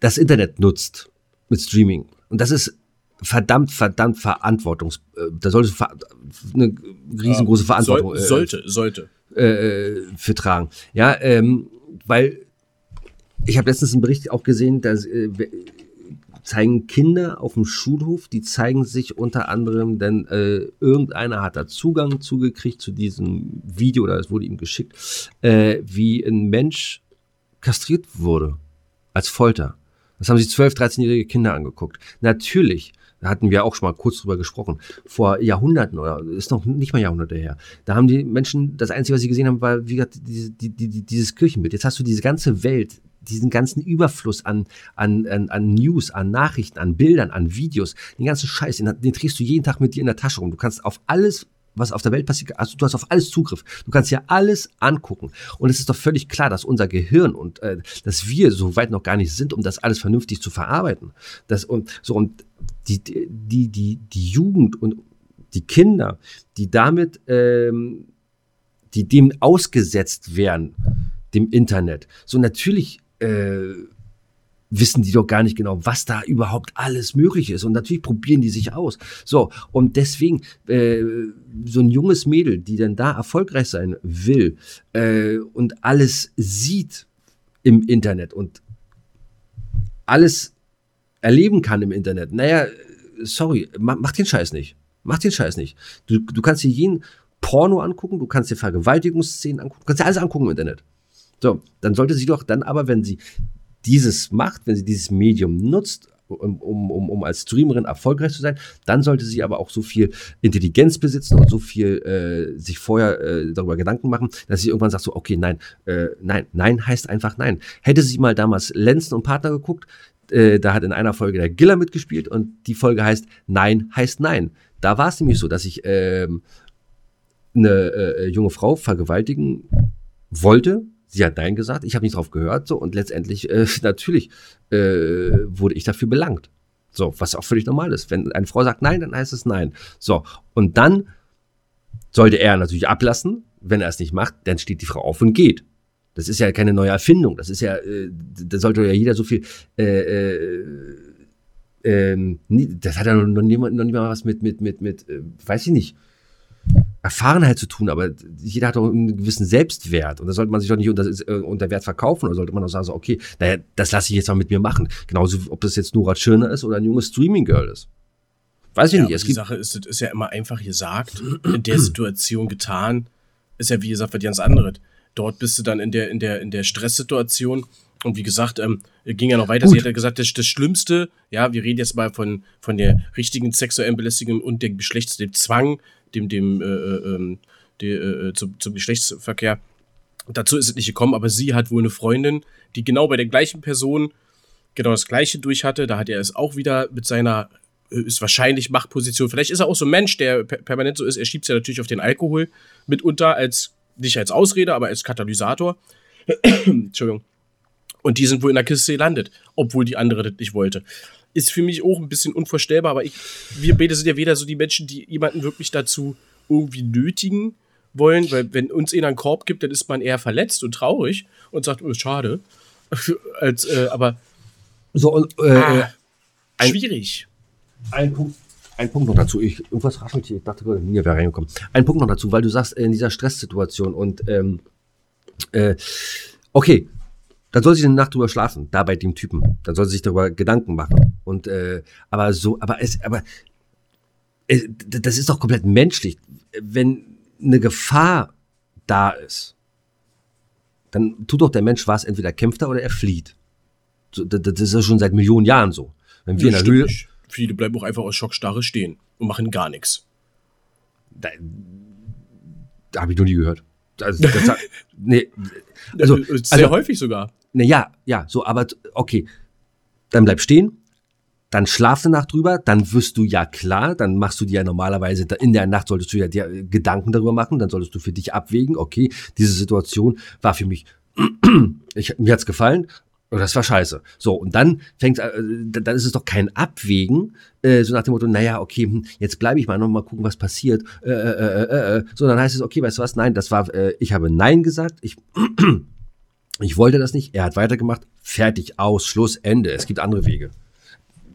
das Internet nutzt mit Streaming, und das ist verdammt, verdammt verantwortungs... Äh, da solltest du eine riesengroße Verantwortung Soll, äh, sollte, sollte. äh, für tragen. Ja, ähm, weil ich habe letztens einen Bericht auch gesehen, da äh, zeigen Kinder auf dem Schulhof, die zeigen sich unter anderem, denn äh, irgendeiner hat da Zugang zugekriegt zu diesem Video oder es wurde ihm geschickt, äh, wie ein Mensch kastriert wurde als Folter. Das haben sich 12, 13-jährige Kinder angeguckt. Natürlich, da hatten wir auch schon mal kurz drüber gesprochen, vor Jahrhunderten oder ist noch nicht mal Jahrhunderte her. Da haben die Menschen, das Einzige, was sie gesehen haben, war, wie gesagt, diese, die, die, die, dieses Kirchenbild. Jetzt hast du diese ganze Welt, diesen ganzen Überfluss an, an, an, an News, an Nachrichten, an Bildern, an Videos, den ganzen Scheiß, den, den trägst du jeden Tag mit dir in der Tasche rum. Du kannst auf alles was auf der Welt passiert, also du hast auf alles Zugriff. Du kannst ja alles angucken. Und es ist doch völlig klar, dass unser Gehirn und äh, dass wir so weit noch gar nicht sind, um das alles vernünftig zu verarbeiten. Das und so und die die die die Jugend und die Kinder, die damit ähm, die dem ausgesetzt werden, dem Internet. So natürlich äh, wissen die doch gar nicht genau, was da überhaupt alles möglich ist. Und natürlich probieren die sich aus. So, und deswegen, äh, so ein junges Mädel, die dann da erfolgreich sein will äh, und alles sieht im Internet und alles erleben kann im Internet, naja, sorry, mach, mach den Scheiß nicht. Mach den Scheiß nicht. Du, du kannst dir jeden Porno angucken, du kannst dir Vergewaltigungsszenen angucken, du kannst dir alles angucken im Internet. So, dann sollte sie doch dann aber, wenn sie dieses macht, wenn sie dieses Medium nutzt, um, um, um, als Streamerin erfolgreich zu sein, dann sollte sie aber auch so viel Intelligenz besitzen und so viel äh, sich vorher äh, darüber Gedanken machen, dass sie irgendwann sagt so, okay, nein, äh, nein, nein heißt einfach nein. Hätte sie mal damals Lenzen und Partner geguckt, äh, da hat in einer Folge der Giller mitgespielt und die Folge heißt Nein heißt Nein. Da war es nämlich so, dass ich ähm, eine äh, junge Frau vergewaltigen wollte, Sie hat Nein gesagt, ich habe nicht drauf gehört, so und letztendlich äh, natürlich äh, wurde ich dafür belangt. So, was auch völlig normal ist. Wenn eine Frau sagt Nein, dann heißt es Nein. So, und dann sollte er natürlich ablassen. Wenn er es nicht macht, dann steht die Frau auf und geht. Das ist ja keine neue Erfindung. Das ist ja, äh, da sollte ja jeder so viel. Äh, äh, ähm, nie- das hat ja noch niemand, noch mal was mit, mit, mit, mit, äh, weiß ich nicht, Erfahrenheit zu tun, aber jeder hat doch einen gewissen Selbstwert und da sollte man sich doch nicht unter, äh, unter Wert verkaufen oder sollte man auch sagen, so, okay, naja, das lasse ich jetzt mal mit mir machen. Genauso, ob das jetzt Nora Tschirner ist oder ein junges Streaming-Girl ist. Weiß ich Ja, nicht. Es die Sache ist, das ist ja immer einfach gesagt, in der Situation getan, ist ja wie gesagt was ganz anderes. Dort bist du dann in der, in der, in der Stresssituation. Und wie gesagt, ähm, ging ja noch weiter. Sie Gut. hat ja gesagt, das, das Schlimmste, ja, wir reden jetzt mal von, von der richtigen sexuellen Belästigung und dem Geschlechts, dem Zwang, dem, dem, äh, äh, ähm, der, äh, zum, zum Geschlechtsverkehr. Dazu ist es nicht gekommen, aber sie hat wohl eine Freundin, die genau bei der gleichen Person genau das Gleiche durch hatte. Da hat er es auch wieder mit seiner, äh, ist wahrscheinlich Machtposition. Vielleicht ist er auch so ein Mensch, der per permanent so ist. Er schiebt es ja natürlich auf den Alkohol mitunter als, nicht als Ausrede, aber als Katalysator. Entschuldigung. Und die sind wohl in der Kiste gelandet, obwohl die andere das nicht wollte. Ist für mich auch ein bisschen unvorstellbar, aber ich, wir beide sind ja weder so die Menschen, die jemanden wirklich dazu irgendwie nötigen wollen, weil wenn uns einer einen Korb gibt, dann ist man eher verletzt und traurig und sagt, oh, schade. Als, äh, aber So, und äh, Ah, ein- schwierig. ein Punkt. Ein Punkt noch dazu. Ich, irgendwas raschelt hier. Ich dachte gerade, mir wäre reingekommen. Ein Punkt noch dazu, weil du sagst, äh, in dieser Stresssituation und ähm, äh, okay, dann soll sie eine Nacht drüber schlafen, da bei dem Typen. Dann soll sie sich darüber Gedanken machen. Und äh, aber so, aber es, aber äh, d- das ist doch komplett menschlich. Wenn eine Gefahr da ist, dann tut doch der Mensch was, entweder kämpft er oder er flieht. So, das, ist ja schon seit Millionen Jahren so. Wenn wir in Das der Höhle, nicht. Viele bleiben auch einfach aus Schockstarre stehen und machen gar nichts. Da, da habe ich noch nie gehört. Also, das, hat- nee, also, Äh, äh, sehr also- häufig sogar. ne, ja, ja, so, aber okay. Dann bleib stehen, dann schlaf eine Nacht drüber, dann wirst du ja klar, dann machst du dir ja normalerweise, in der Nacht solltest du ja dir Gedanken darüber machen, dann solltest du für dich abwägen, okay, diese Situation war für mich, ich, mir hat's gefallen, oder das war scheiße. So, und dann fängt, äh, dann ist es doch kein Abwägen, äh, so nach dem Motto, naja, okay, hm, jetzt bleibe ich mal noch mal gucken, was passiert. Äh, äh, äh, äh, äh. So, dann heißt es, okay, weißt du was, nein, das war, äh, ich habe Nein gesagt, ich, ich wollte das nicht, er hat weitergemacht, fertig, aus, Schluss, Ende. Es gibt andere Wege.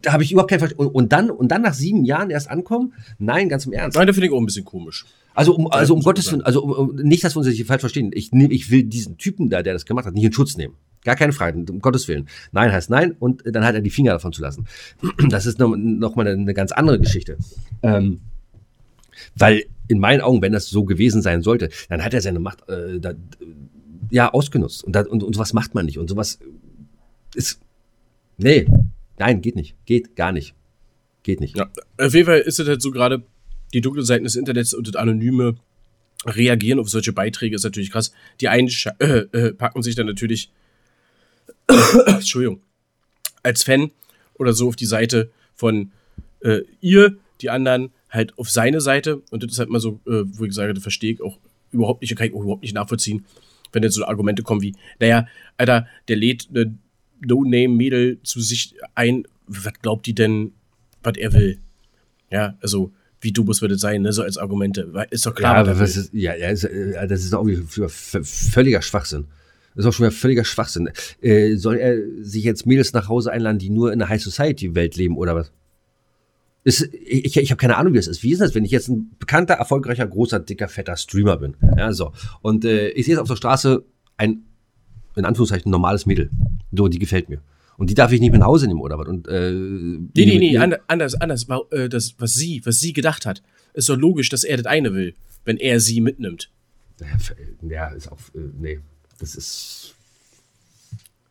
Da habe ich überhaupt kein Verständnis. Und, und, dann, und dann nach sieben Jahren erst ankommen? Nein, ganz im Ernst. Nein, da finde ich auch ein bisschen komisch. Also um, also um Gottes Willen, also um, um, nicht, dass wir uns hier falsch verstehen. Ich, nehm, ich will diesen Typen da, der das gemacht hat, nicht in Schutz nehmen. Gar keine Freiheit, um Gottes Willen. Nein heißt nein und dann hat er die Finger davon zu lassen. Das ist noch, noch mal eine, ganz andere Geschichte. Ähm, weil in meinen Augen, wenn das so gewesen sein sollte, dann hat er seine Macht äh, da, ja ausgenutzt. Und, da, und, und sowas macht man nicht. Und sowas ist. Nee, nein, geht nicht. Geht gar nicht. Geht nicht. Ja. Auf jeden Fall ist es halt so gerade, die dunklen Seiten des Internets und das anonyme Reagieren auf solche Beiträge ist natürlich krass. Die einen äh, äh, packen sich dann natürlich, Entschuldigung, als Fan oder so auf die Seite von äh, ihr, die anderen halt auf seine Seite. Und das ist halt mal so, äh, wo ich sage, das verstehe ich auch überhaupt nicht, kann ich auch überhaupt nicht nachvollziehen, wenn jetzt so Argumente kommen wie, naja, Alter, der lädt eine No-Name-Mädel zu sich ein, was glaubt die denn, was er will? Ja, also, wie du muss das sein, ne, so als Argumente. Ist doch klar, Ja, was ist, ja, ja, ist, äh, das ist auch völliger Schwachsinn. Das ist auch schon wieder völliger Schwachsinn. Äh, soll er sich jetzt Mädels nach Hause einladen, die nur in der High Society Welt leben oder was? Ist, ich ich habe keine Ahnung, wie das ist. Wie ist das, wenn ich jetzt ein bekannter, erfolgreicher, großer, dicker, fetter Streamer bin? Ja, so. Und äh, ich sehe jetzt auf der Straße ein, in Anführungszeichen, normales Mädel. So, die gefällt mir. Und die darf ich nicht mit nach Hause nehmen oder was? Und, äh, Nee, nee, nee, ander- anders, anders. Äh, Das, was sie, was sie gedacht hat, ist doch logisch, dass er das eine will, wenn er sie mitnimmt. Ja, ist auch, äh, nee, das ist.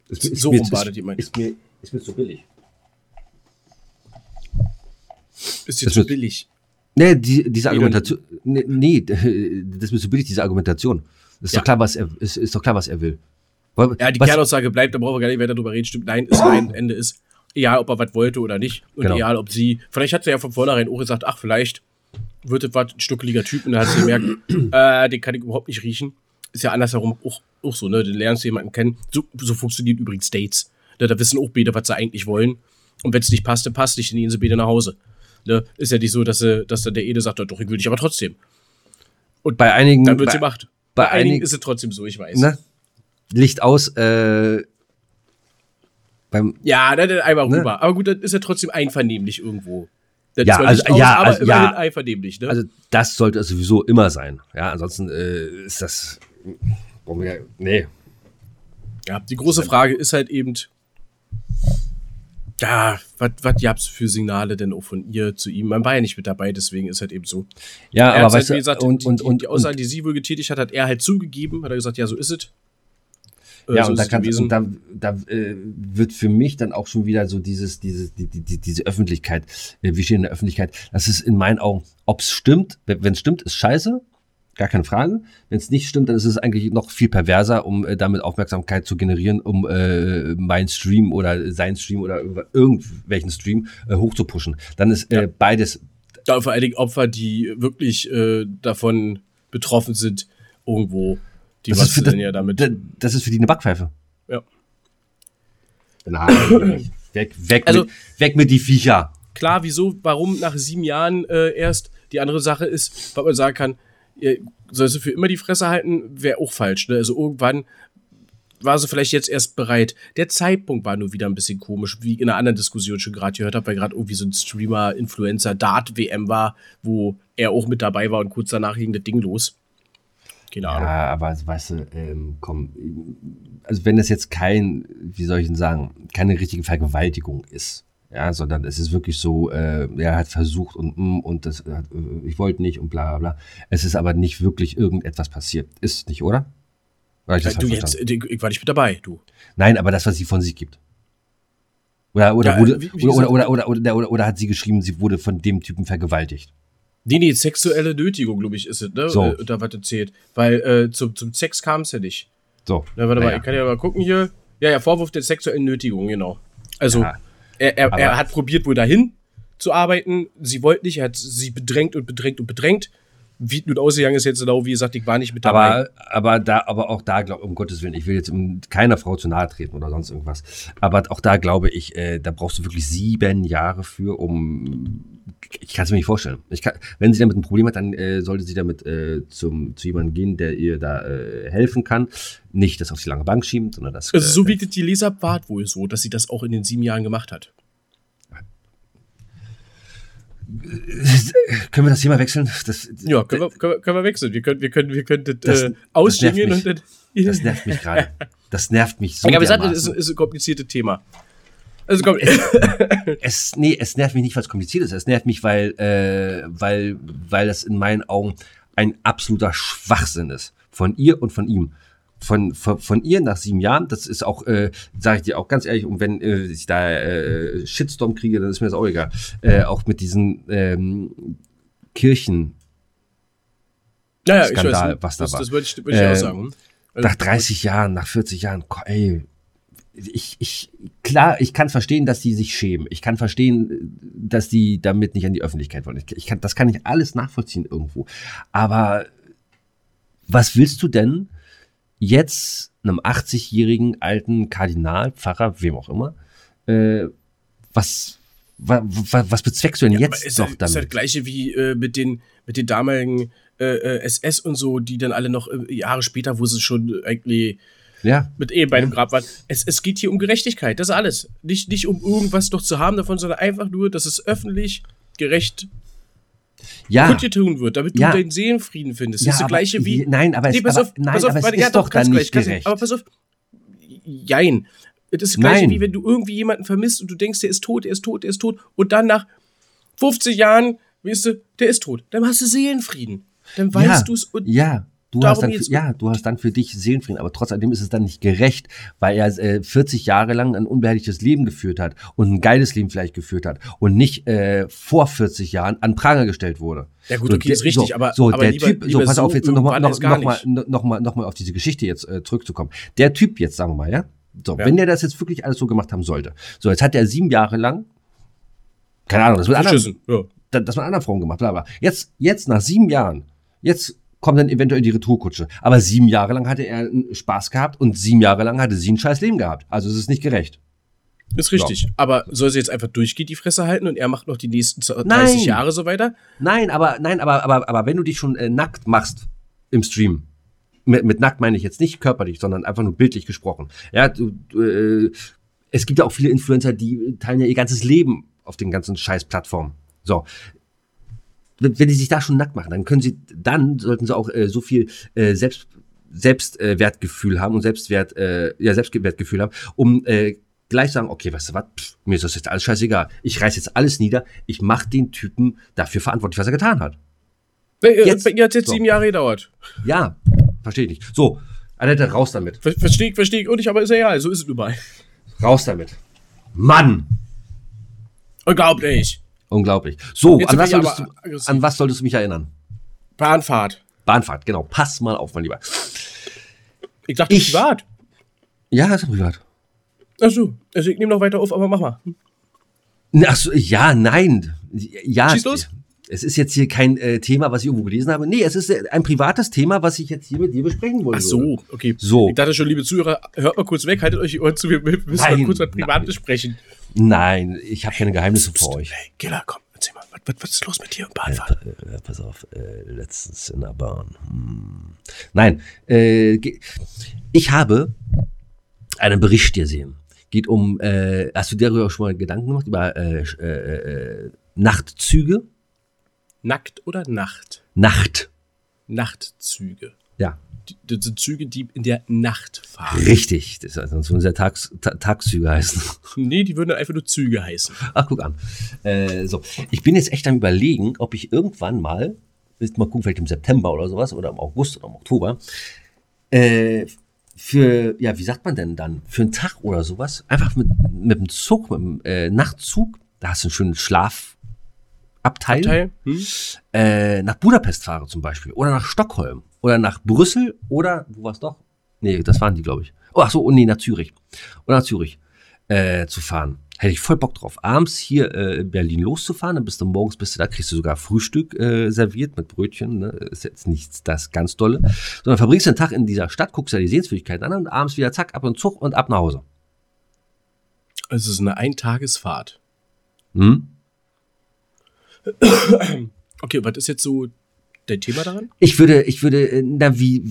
ist, ist So mir- rum badet ist, mir, ist mir zu billig. Ist dir Das zu billig. Nee, die, diese? Argumentation. Nee, nee, das ist mir zu billig, diese Argumentation. Ist, Ja. doch klar, was er, ist, ist doch klar, was er will. Ja, die was, Kernaussage bleibt, da brauchen wir gar nicht weiter drüber reden. Stimmt, nein, ist nein, Ende ist. Egal, ob er was wollte oder nicht. Und Genau. egal, ob sie. Vielleicht hat sie ja von vornherein auch gesagt, ach, vielleicht wird das was ein stuckeliger Typ. Und dann hat sie gemerkt, äh, den kann ich überhaupt nicht riechen. Ist ja andersherum auch, auch so, ne? Du lernst jemanden kennen. So, so funktionieren übrigens Dates. Ne? Da wissen auch beide, was sie eigentlich wollen. Und wenn es nicht passt, dann passt nicht, dann gehen sie beide nach Hause. Ne? Ist ja nicht so, dass, sie, dass dann der Ede sagt, doch, ich will dich aber trotzdem. bei einigen. Dann wird sie gemacht. bei Bei, einigen einigen- ist es trotzdem so, ich weiß. Ne? Licht aus, äh, beim, Ja, dann dann einmal Ne? rüber. Aber gut, das ist ja trotzdem einvernehmlich irgendwo. Ja, also- aus, ja, aber also- immerhin ja. einvernehmlich, ne? also das sollte es sowieso immer sein. Ja, ansonsten äh, ist das. Nee. ja, die große Frage ist halt eben, ja, was gab's für Signale denn auch von ihr zu ihm? Man war ja nicht mit dabei, deswegen ist halt eben so. Ja, Er aber hat halt, weißt wie du, gesagt, und, die, und, die, und, die Aussage, die sie wohl getätigt hat, hat er halt zugegeben, hat er gesagt, ja, so ist es. Äh, Ja, so und da, es kann, und da, da äh, wird für mich dann auch schon wieder so dieses, dieses, die, die, die, diese Öffentlichkeit, äh, wir stehen in der Öffentlichkeit, das ist in meinen Augen, ob es stimmt, wenn es stimmt, ist scheiße, gar keine Frage. Wenn es nicht stimmt, dann ist es eigentlich noch viel perverser, um äh, damit Aufmerksamkeit zu generieren, um äh, meinen Stream oder seinen Stream oder irgendwelchen Stream äh, hochzupushen. Dann ist äh, beides, ja, vor allen Dingen Opfer, die wirklich äh, davon betroffen sind, irgendwo, die das was ist, für, denn ja damit. das, ist für die eine Backpfeife. Ja. Nein, weg, weg, Also- mit, weg mit die Viecher. klar, wieso, warum nach sieben Jahren äh, erst. Die andere Sache ist, was man sagen kann, sollst du für immer die Fresse halten, wäre auch falsch. Ne? Also irgendwann war sie vielleicht jetzt erst bereit. Der Zeitpunkt war nur wieder ein bisschen komisch, wie in einer anderen Diskussion schon gerade gehört habe, weil gerade irgendwie so ein Streamer, Influencer, Dart-WM war, wo er auch mit dabei war und kurz danach ging das Ding los. Keine Ahnung. Ja, aber weißt du, ähm, komm, also wenn das jetzt kein, wie soll ich denn sagen, keine richtige Vergewaltigung ist, ja, sondern es ist wirklich so, äh, er hat versucht und mm, und das, äh, ich wollte nicht und bla bla bla. Es ist aber nicht wirklich irgendetwas passiert. Ist nicht, oder? Hab ich das du falsch jetzt, verstanden? ich war nicht mit dabei, du. Nein, aber das, was sie von sich gibt. Oder, oder, Ja, wurde, oder, oder, oder, oder, oder, oder hat sie geschrieben, sie wurde von dem Typen vergewaltigt. Nee, nee, sexuelle Nötigung, glaube ich, ist es, ne? So. Äh, Oder was das zählt. Weil äh, zum, zum Sex kam es ja nicht. So. Na, warte mal, naja. ich kann ja mal gucken hier. Ja, ja, Vorwurf der sexuellen Nötigung, genau. Also, Ja, er, er, er hat probiert, wohl dahin zu arbeiten. Sie wollte nicht, er hat sie bedrängt und bedrängt und bedrängt. Wie nun ausgegangen ist jetzt genau, wie gesagt, ich war nicht mit dabei. Aber, aber da, aber auch da, glaub, um Gottes Willen, ich will jetzt keiner Frau zu nahe treten oder sonst irgendwas. Aber auch da glaube ich, äh, da brauchst du wirklich sieben Jahre für, um. Ich kann es mir nicht vorstellen. Kann, wenn sie damit ein Problem hat, dann äh, sollte sie damit äh, zum, zu jemandem gehen, der ihr da äh, helfen kann. Nicht das auf die lange Bank schieben, sondern das. also, so äh, wie das die Leser war wohl so, dass sie das auch in den sieben Jahren gemacht hat. können wir das Thema wechseln? Das, Ja, können wir, können wir, können wir wechseln. Wir können, wir können, wir können das, Das- äh, nervt und dann. das nervt mich gerade. Das nervt mich so. Aber ich sag, das ist, dermaßen. ist ein kompliziertes Thema. Also komm, Es, nee, es nervt mich nicht, weil es kompliziert ist. Es nervt mich, weil, äh, weil, weil das in meinen Augen ein absoluter Schwachsinn ist. Von ihr und von ihm. Von, von, von ihr nach sieben Jahren, das ist auch, äh, sage ich dir auch ganz ehrlich, und wenn äh, ich da äh, Shitstorm kriege, dann ist mir das auch egal. Äh, auch mit diesen ähm, Kirchen, naja, Skandal, was da das, war. Das würde ich, würde ich auch sagen. Also, nach 30 Jahren, nach 40 Jahren, ey, ich, ich, klar, ich kann verstehen, dass die sich schämen. Ich kann verstehen, dass die damit nicht an die Öffentlichkeit wollen. Ich, ich kann, das kann ich alles nachvollziehen irgendwo. Aber was willst du denn jetzt einem 80-jährigen alten Kardinal, Pfarrer, wem auch immer, äh, was, wa, wa, was bezweckst du denn aber jetzt ist, noch halt- ist halt damit? gleiche wie äh, mit den mit den damaligen äh, äh, SS und so, die dann alle noch äh, Jahre später, wo sie schon eigentlich Ja, mit eh bei dem Grab waren. Es, es geht hier um Gerechtigkeit, das ist alles. Nicht, nicht um irgendwas noch zu haben davon, sondern einfach nur, dass es öffentlich gerecht ja. kundgetun wird, damit Ja. du deinen Seelenfrieden findest. Ja, das ist das gleiche wie. nein, aber es- nee, pass aber- auf, nein, pass auf, aber es ist ja, doch dann ganz nicht gerecht. Aber pass auf. Jein. Es ist das gleiche Nein. wie wenn du irgendwie jemanden vermisst und du denkst, der ist tot, der ist tot, der ist tot und dann nach 50 Jahren, weißt du, der ist tot. Dann hast du Seelenfrieden. Dann weißt ja, du es und ja, du darum hast dann für, ja, du hast dann für dich Seelenfrieden, aber trotzdem ist es dann nicht gerecht, weil er äh, 40 Jahre lang ein unbehelligtes Leben geführt hat und ein geiles Leben vielleicht geführt hat und nicht äh, vor 40 Jahren an Pranger gestellt wurde. Ja gut, okay, ist der- richtig, so, aber- so aber der lieber- Typ, so lieber pass so auf jetzt nochmal noch, gar noch mal, noch mal, noch mal auf diese Geschichte jetzt äh, zurückzukommen. Der Typ jetzt, sagen wir mal, ja, so, Ja. wenn der das jetzt wirklich alles so gemacht haben sollte, so jetzt hat er sieben Jahre lang keine Ahnung, das wird Verschissen. Ja. da- das von anderen Frauen gemacht, bla bla. Jetzt, jetzt nach sieben Jahren, jetzt kommt dann eventuell die Retourkutsche. Aber sieben Jahre lang hatte er Spaß gehabt und sieben Jahre lang hatte sie ein scheiß Leben gehabt. Also es ist nicht gerecht. Ist richtig. Aber soll sie jetzt einfach durchgehen, die Fresse halten und er macht noch die nächsten 30 Nein. Jahre so weiter? Nein, aber nein, aber aber aber wenn du dich schon äh, nackt machst im Stream, mit, mit nackt meine ich jetzt nicht körperlich, sondern einfach nur bildlich gesprochen. Ja, du, du, äh, es gibt ja auch viele Influencer, die teilen ja ihr ganzes Leben auf den ganzen scheiß Plattformen. So. Wenn wenn die sich da schon nackt machen, dann können sie, dann sollten sie auch äh, so viel äh, Selbst, Selbstwertgefühl äh, haben und Selbstwert, äh, ja, Selbstwertgefühl haben, um äh, gleich sagen, okay, weißt du was, Pff, mir ist das jetzt alles scheißegal. Ich reiß jetzt alles nieder, ich mach den Typen dafür verantwortlich, was er getan hat. Nee, Jetzt- hat jetzt so. sieben Jahre gedauert. Ja, verstehe ich nicht. So, Alter, raus damit. Ver verstehe ich, verstehe ich auch nicht, aber ist ja egal, so ist es mal. Raus damit. Mann! Unglaublich. Unglaublich. So, an was, solltest du, an was solltest du mich erinnern? Bahnfahrt. Bahnfahrt, genau. Pass mal auf, mein Lieber. Ich dachte, Ich- privat. Ja, ist privat. Achso, also ich nehme noch weiter auf, aber mach mal. Ach so, ja, nein. Ja, Schieß los. es ist jetzt hier kein äh, Thema, was ich irgendwo gelesen habe. Nee, es ist äh, ein privates Thema, was ich jetzt hier mit dir besprechen wollte. Ach so, okay. So. Ich dachte schon, liebe Zuhörer, hört mal kurz weg, haltet euch die Ohren zu, wir müssen mal Nein, kurz was Privates sprechen. Nein, ich habe keine Geheimnisse vor euch. Hey, Killer, komm, erzähl mal, was, was, was ist los mit dir und Bahnfahrt? Äh, pass auf, äh, letztens in der Bahn. Hm. Nein, äh, ich habe einen Bericht dir sehen. Geht um, äh, hast du dir darüber schon mal Gedanken gemacht, über äh, äh, äh, Nachtzüge? Nackt oder Nacht? Nacht. Nachtzüge. Ja, das sind Züge, die in der Nacht fahren. richtig. Das ist sonst würden sie ja Tags, Ta Tagszüge heißen. Nee, die würden einfach nur Züge heißen. Ach, guck an. Äh, so, ich bin jetzt echt am überlegen, ob ich irgendwann mal, willst mal gucken, vielleicht im September oder sowas oder im August oder im Oktober, äh, für, ja, wie sagt man denn dann, für einen Tag oder sowas, einfach mit, mit dem Zug, mit dem äh, Nachtzug, da hast du einen schönen Schlafabteil, Teil? Hm? Äh, nach Budapest fahre zum Beispiel oder nach Stockholm oder nach Brüssel oder, wo war's doch? Nee, das waren die, glaube ich. Oh, ach so, und nee, nach Zürich. Oder nach Zürich äh, zu fahren. Hätte ich voll Bock drauf. Abends hier äh, in Berlin loszufahren, dann bist du morgens, bist du da, kriegst du sogar Frühstück äh, serviert mit Brötchen. Ne? Ist jetzt nichts das ganz Dolle. Sondern verbringst den Tag in dieser Stadt, guckst dir die Sehenswürdigkeiten an und abends wieder zack, ab und Zug und ab nach Hause. Also es ist eine Eintagesfahrt. Hm? Okay, was ist jetzt so dein Thema daran? Ich würde, ich würde, äh, na, wie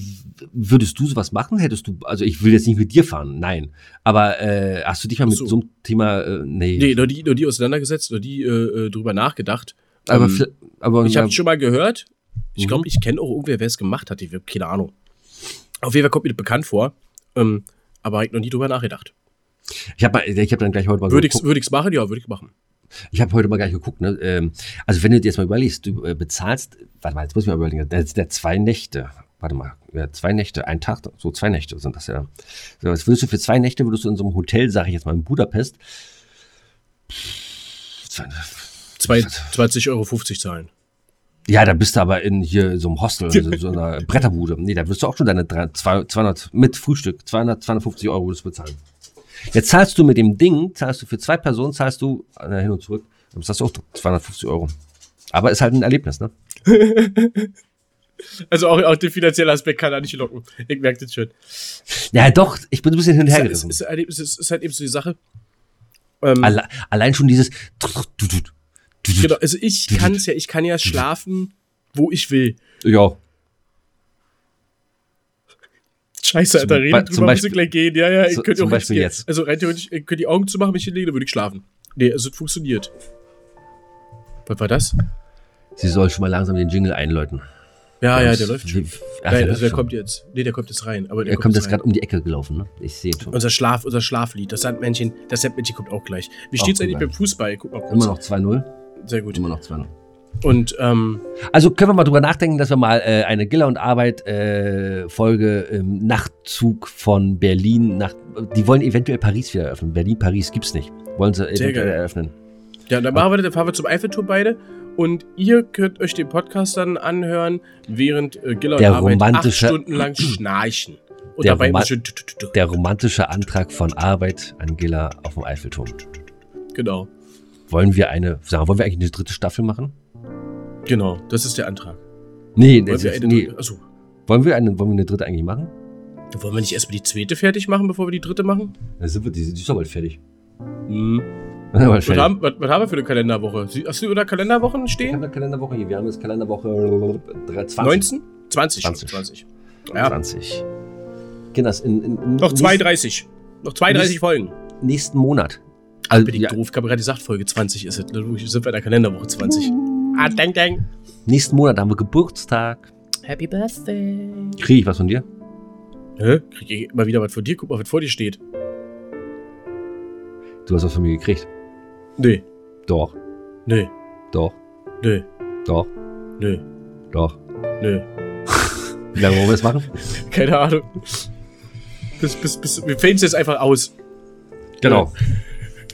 würdest du sowas machen? Hättest du, also ich will jetzt nicht mit dir fahren, nein. Aber äh, hast du dich mal mit so. so einem Thema, äh, nee. Nee, nur die, nur die auseinandergesetzt, nur die äh, äh, drüber nachgedacht. aber, Ähm, aber Ich habe schon mal gehört. Ich Mhm. glaube, ich kenne auch irgendwer, wer es gemacht hat. Ich habe keine Ahnung. Auf jeden Fall kommt mir das bekannt vor. Ähm, aber ich noch nie drüber nachgedacht. ich habe ich hab dann gleich heute mal Würde ich ich's machen? Ja, würde ich machen. Ich habe heute mal gleich geguckt, ne? Ähm, also wenn du dir jetzt mal überlegst, du äh, bezahlst, warte mal, jetzt muss ich mal überlegen, der, der zwei Nächte, warte mal, ja, zwei Nächte, ein Tag, so zwei Nächte sind das ja. So, was würdest du für zwei Nächte, würdest du in so einem Hotel, sage ich jetzt mal in Budapest, Zwei- 20,50 Euro zahlen. ja, da bist du aber in hier so einem Hostel, so, so einer Bretterbude. Nee, da wirst du auch schon deine drei- zwei- 200, mit Frühstück, 200, 250 Euro würdest du bezahlen. Jetzt zahlst du mit dem Ding, zahlst du für zwei Personen, zahlst du äh, hin und zurück, dann zahlst du auch 250 Euro. Aber ist halt ein Erlebnis, ne? Also auch, auch der finanzielle Aspekt kann da nicht locken. Ich merke das schon. Ja, doch, ich bin ein bisschen hin und her Es ist, ist, halt- es ist, ist halt eben so die Sache. Ähm, Alle, allein schon dieses. genau, also ich kann es ja, ich kann ja schlafen, wo ich will. Ja, Scheiße, Alter, Be- drüber, Beispiel- ich gleich gehen. Ja, ja, ich könnte zum auch gehen. jetzt. Also rein theoretisch, ich könnte die Augen zumachen, mich hinlegen, dann würde ich schlafen. Nee, also es funktioniert. Was war das? sie soll schon mal langsam den Jingle einläuten. Ja, ja, der läuft schon. Ach, Nein, der, also der kommt jetzt. Nee, der kommt jetzt rein. Aber der er kommt jetzt gerade um die Ecke gelaufen, ne? Ich sehe schon. Unser Schlaf, unser Schlaflied, das Sandmännchen, das Sandmännchen kommt auch gleich. Wie Auch steht's eigentlich beim Fußball? Guck mal kurz. Immer noch 2-0. Sehr gut. Immer noch 2-0. Und ähm, Also können wir mal drüber nachdenken, dass wir mal äh, eine Giller und Arbeit äh, Folge im Nachtzug von Berlin nach. Die wollen eventuell Paris wieder eröffnen. Berlin, Paris gibt's nicht. Wollen sie eventuell eröffnen. ja, dann machen wir dann fahren wir zum Eiffelturm beide. Und ihr könnt euch den Podcast dann anhören, während äh, Giller Der und Arbeit acht Stunden lang schnarchen. Und Der dabei tü. Der romantische Antrag von Arbeit an Giller auf dem Eiffelturm. Genau. Wollen wir eine, sagen, wollen wir eigentlich eine dritte Staffel machen? Genau, das ist der Antrag. Nee, Wollen das wir, ist, eine, nee. achso, Wollen wir eine, wollen wir eine dritte eigentlich machen? wollen wir nicht erstmal die zweite fertig machen, bevor wir die dritte machen? Dann sind wir, die, die ist doch bald fertig. Hm. Was, haben, was, was haben wir für eine Kalenderwoche? Hast du da Kalenderwochen Ich stehen? habe eine Kalenderwoche hier. Wir haben jetzt Kalenderwoche 20. 19? 20. 20. 20. Ja. 20. Kinders, in, in, in Noch nächsten- 32. Noch 32 Nicht- Folgen. nächsten Monat. Ach, Also, bin ich ja, doof. Ich habe gerade gesagt, Folge 20 ist es. Sind wir in der Kalenderwoche 20. Ah, dang, dang. nächsten Monat haben wir Geburtstag. Happy Birthday. Kriege ich was von dir? Hä? Krieg ich immer wieder was von dir? Guck mal, was vor dir steht. Du hast was von mir gekriegt. Nee, Doch, nee, doch, nee, doch, nee, doch. nee. Wie lange wollen wir das machen? Keine Ahnung. Bis, bis, bis, wir fällen es jetzt einfach aus. Genau.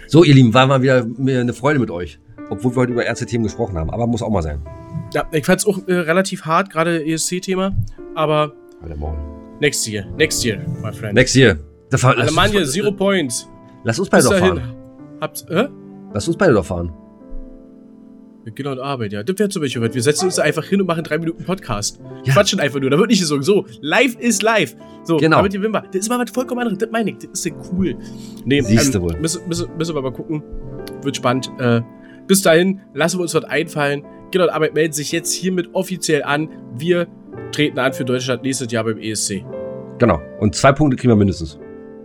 So, ihr Lieben, war mal wieder eine Freude mit euch. Obwohl wir heute über ernste Themen gesprochen haben. Aber muss auch mal sein. Ja, ich fand es auch äh, relativ hart, gerade ESC-Thema. Aber Alter, Maul. next year, next year, my friend. Next year. Alemannia, zero points. lass uns beide Bis doch dahin. fahren. Habt, hä? Lass uns beide doch fahren. Genau und Arbeit, ja. Das wäre zum Beispiel was. Wir setzen uns einfach hin und machen drei Minuten Podcast. Ja. Quatschen einfach nur. Da wird nicht gesungen. So, live ist live. So, Genau. damit die Wimmer. Das ist mal was vollkommen anderes. Das meine ich. Das ist ja cool. Nee, Siehste wohl. Müssen, müssen, müssen wir mal gucken. Wird spannend. Äh, bis dahin lassen wir uns was einfallen. Genau und Arbeit melden sich jetzt hiermit offiziell an. Wir treten an für Deutschland nächstes Jahr beim ESC. Genau. Und zwei Punkte kriegen wir mindestens.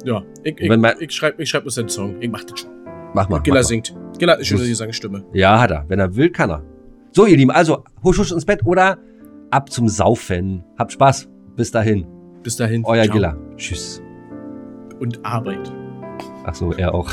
Ja, ich, ich, ich schreibe ich schreib uns einen Song. Ich mach das schon. Mach mal. Mal. singt. Gilla hat eine schöne Gesangsstimme. Ja, hat er. Wenn er will, kann er. So, ihr Lieben, also husch, husch ins Bett oder ab zum Saufen. Habt Spaß. Bis dahin. Bis dahin. Euer Ciao. Giller. Tschüss. Und Arbeit. Ach so, er auch.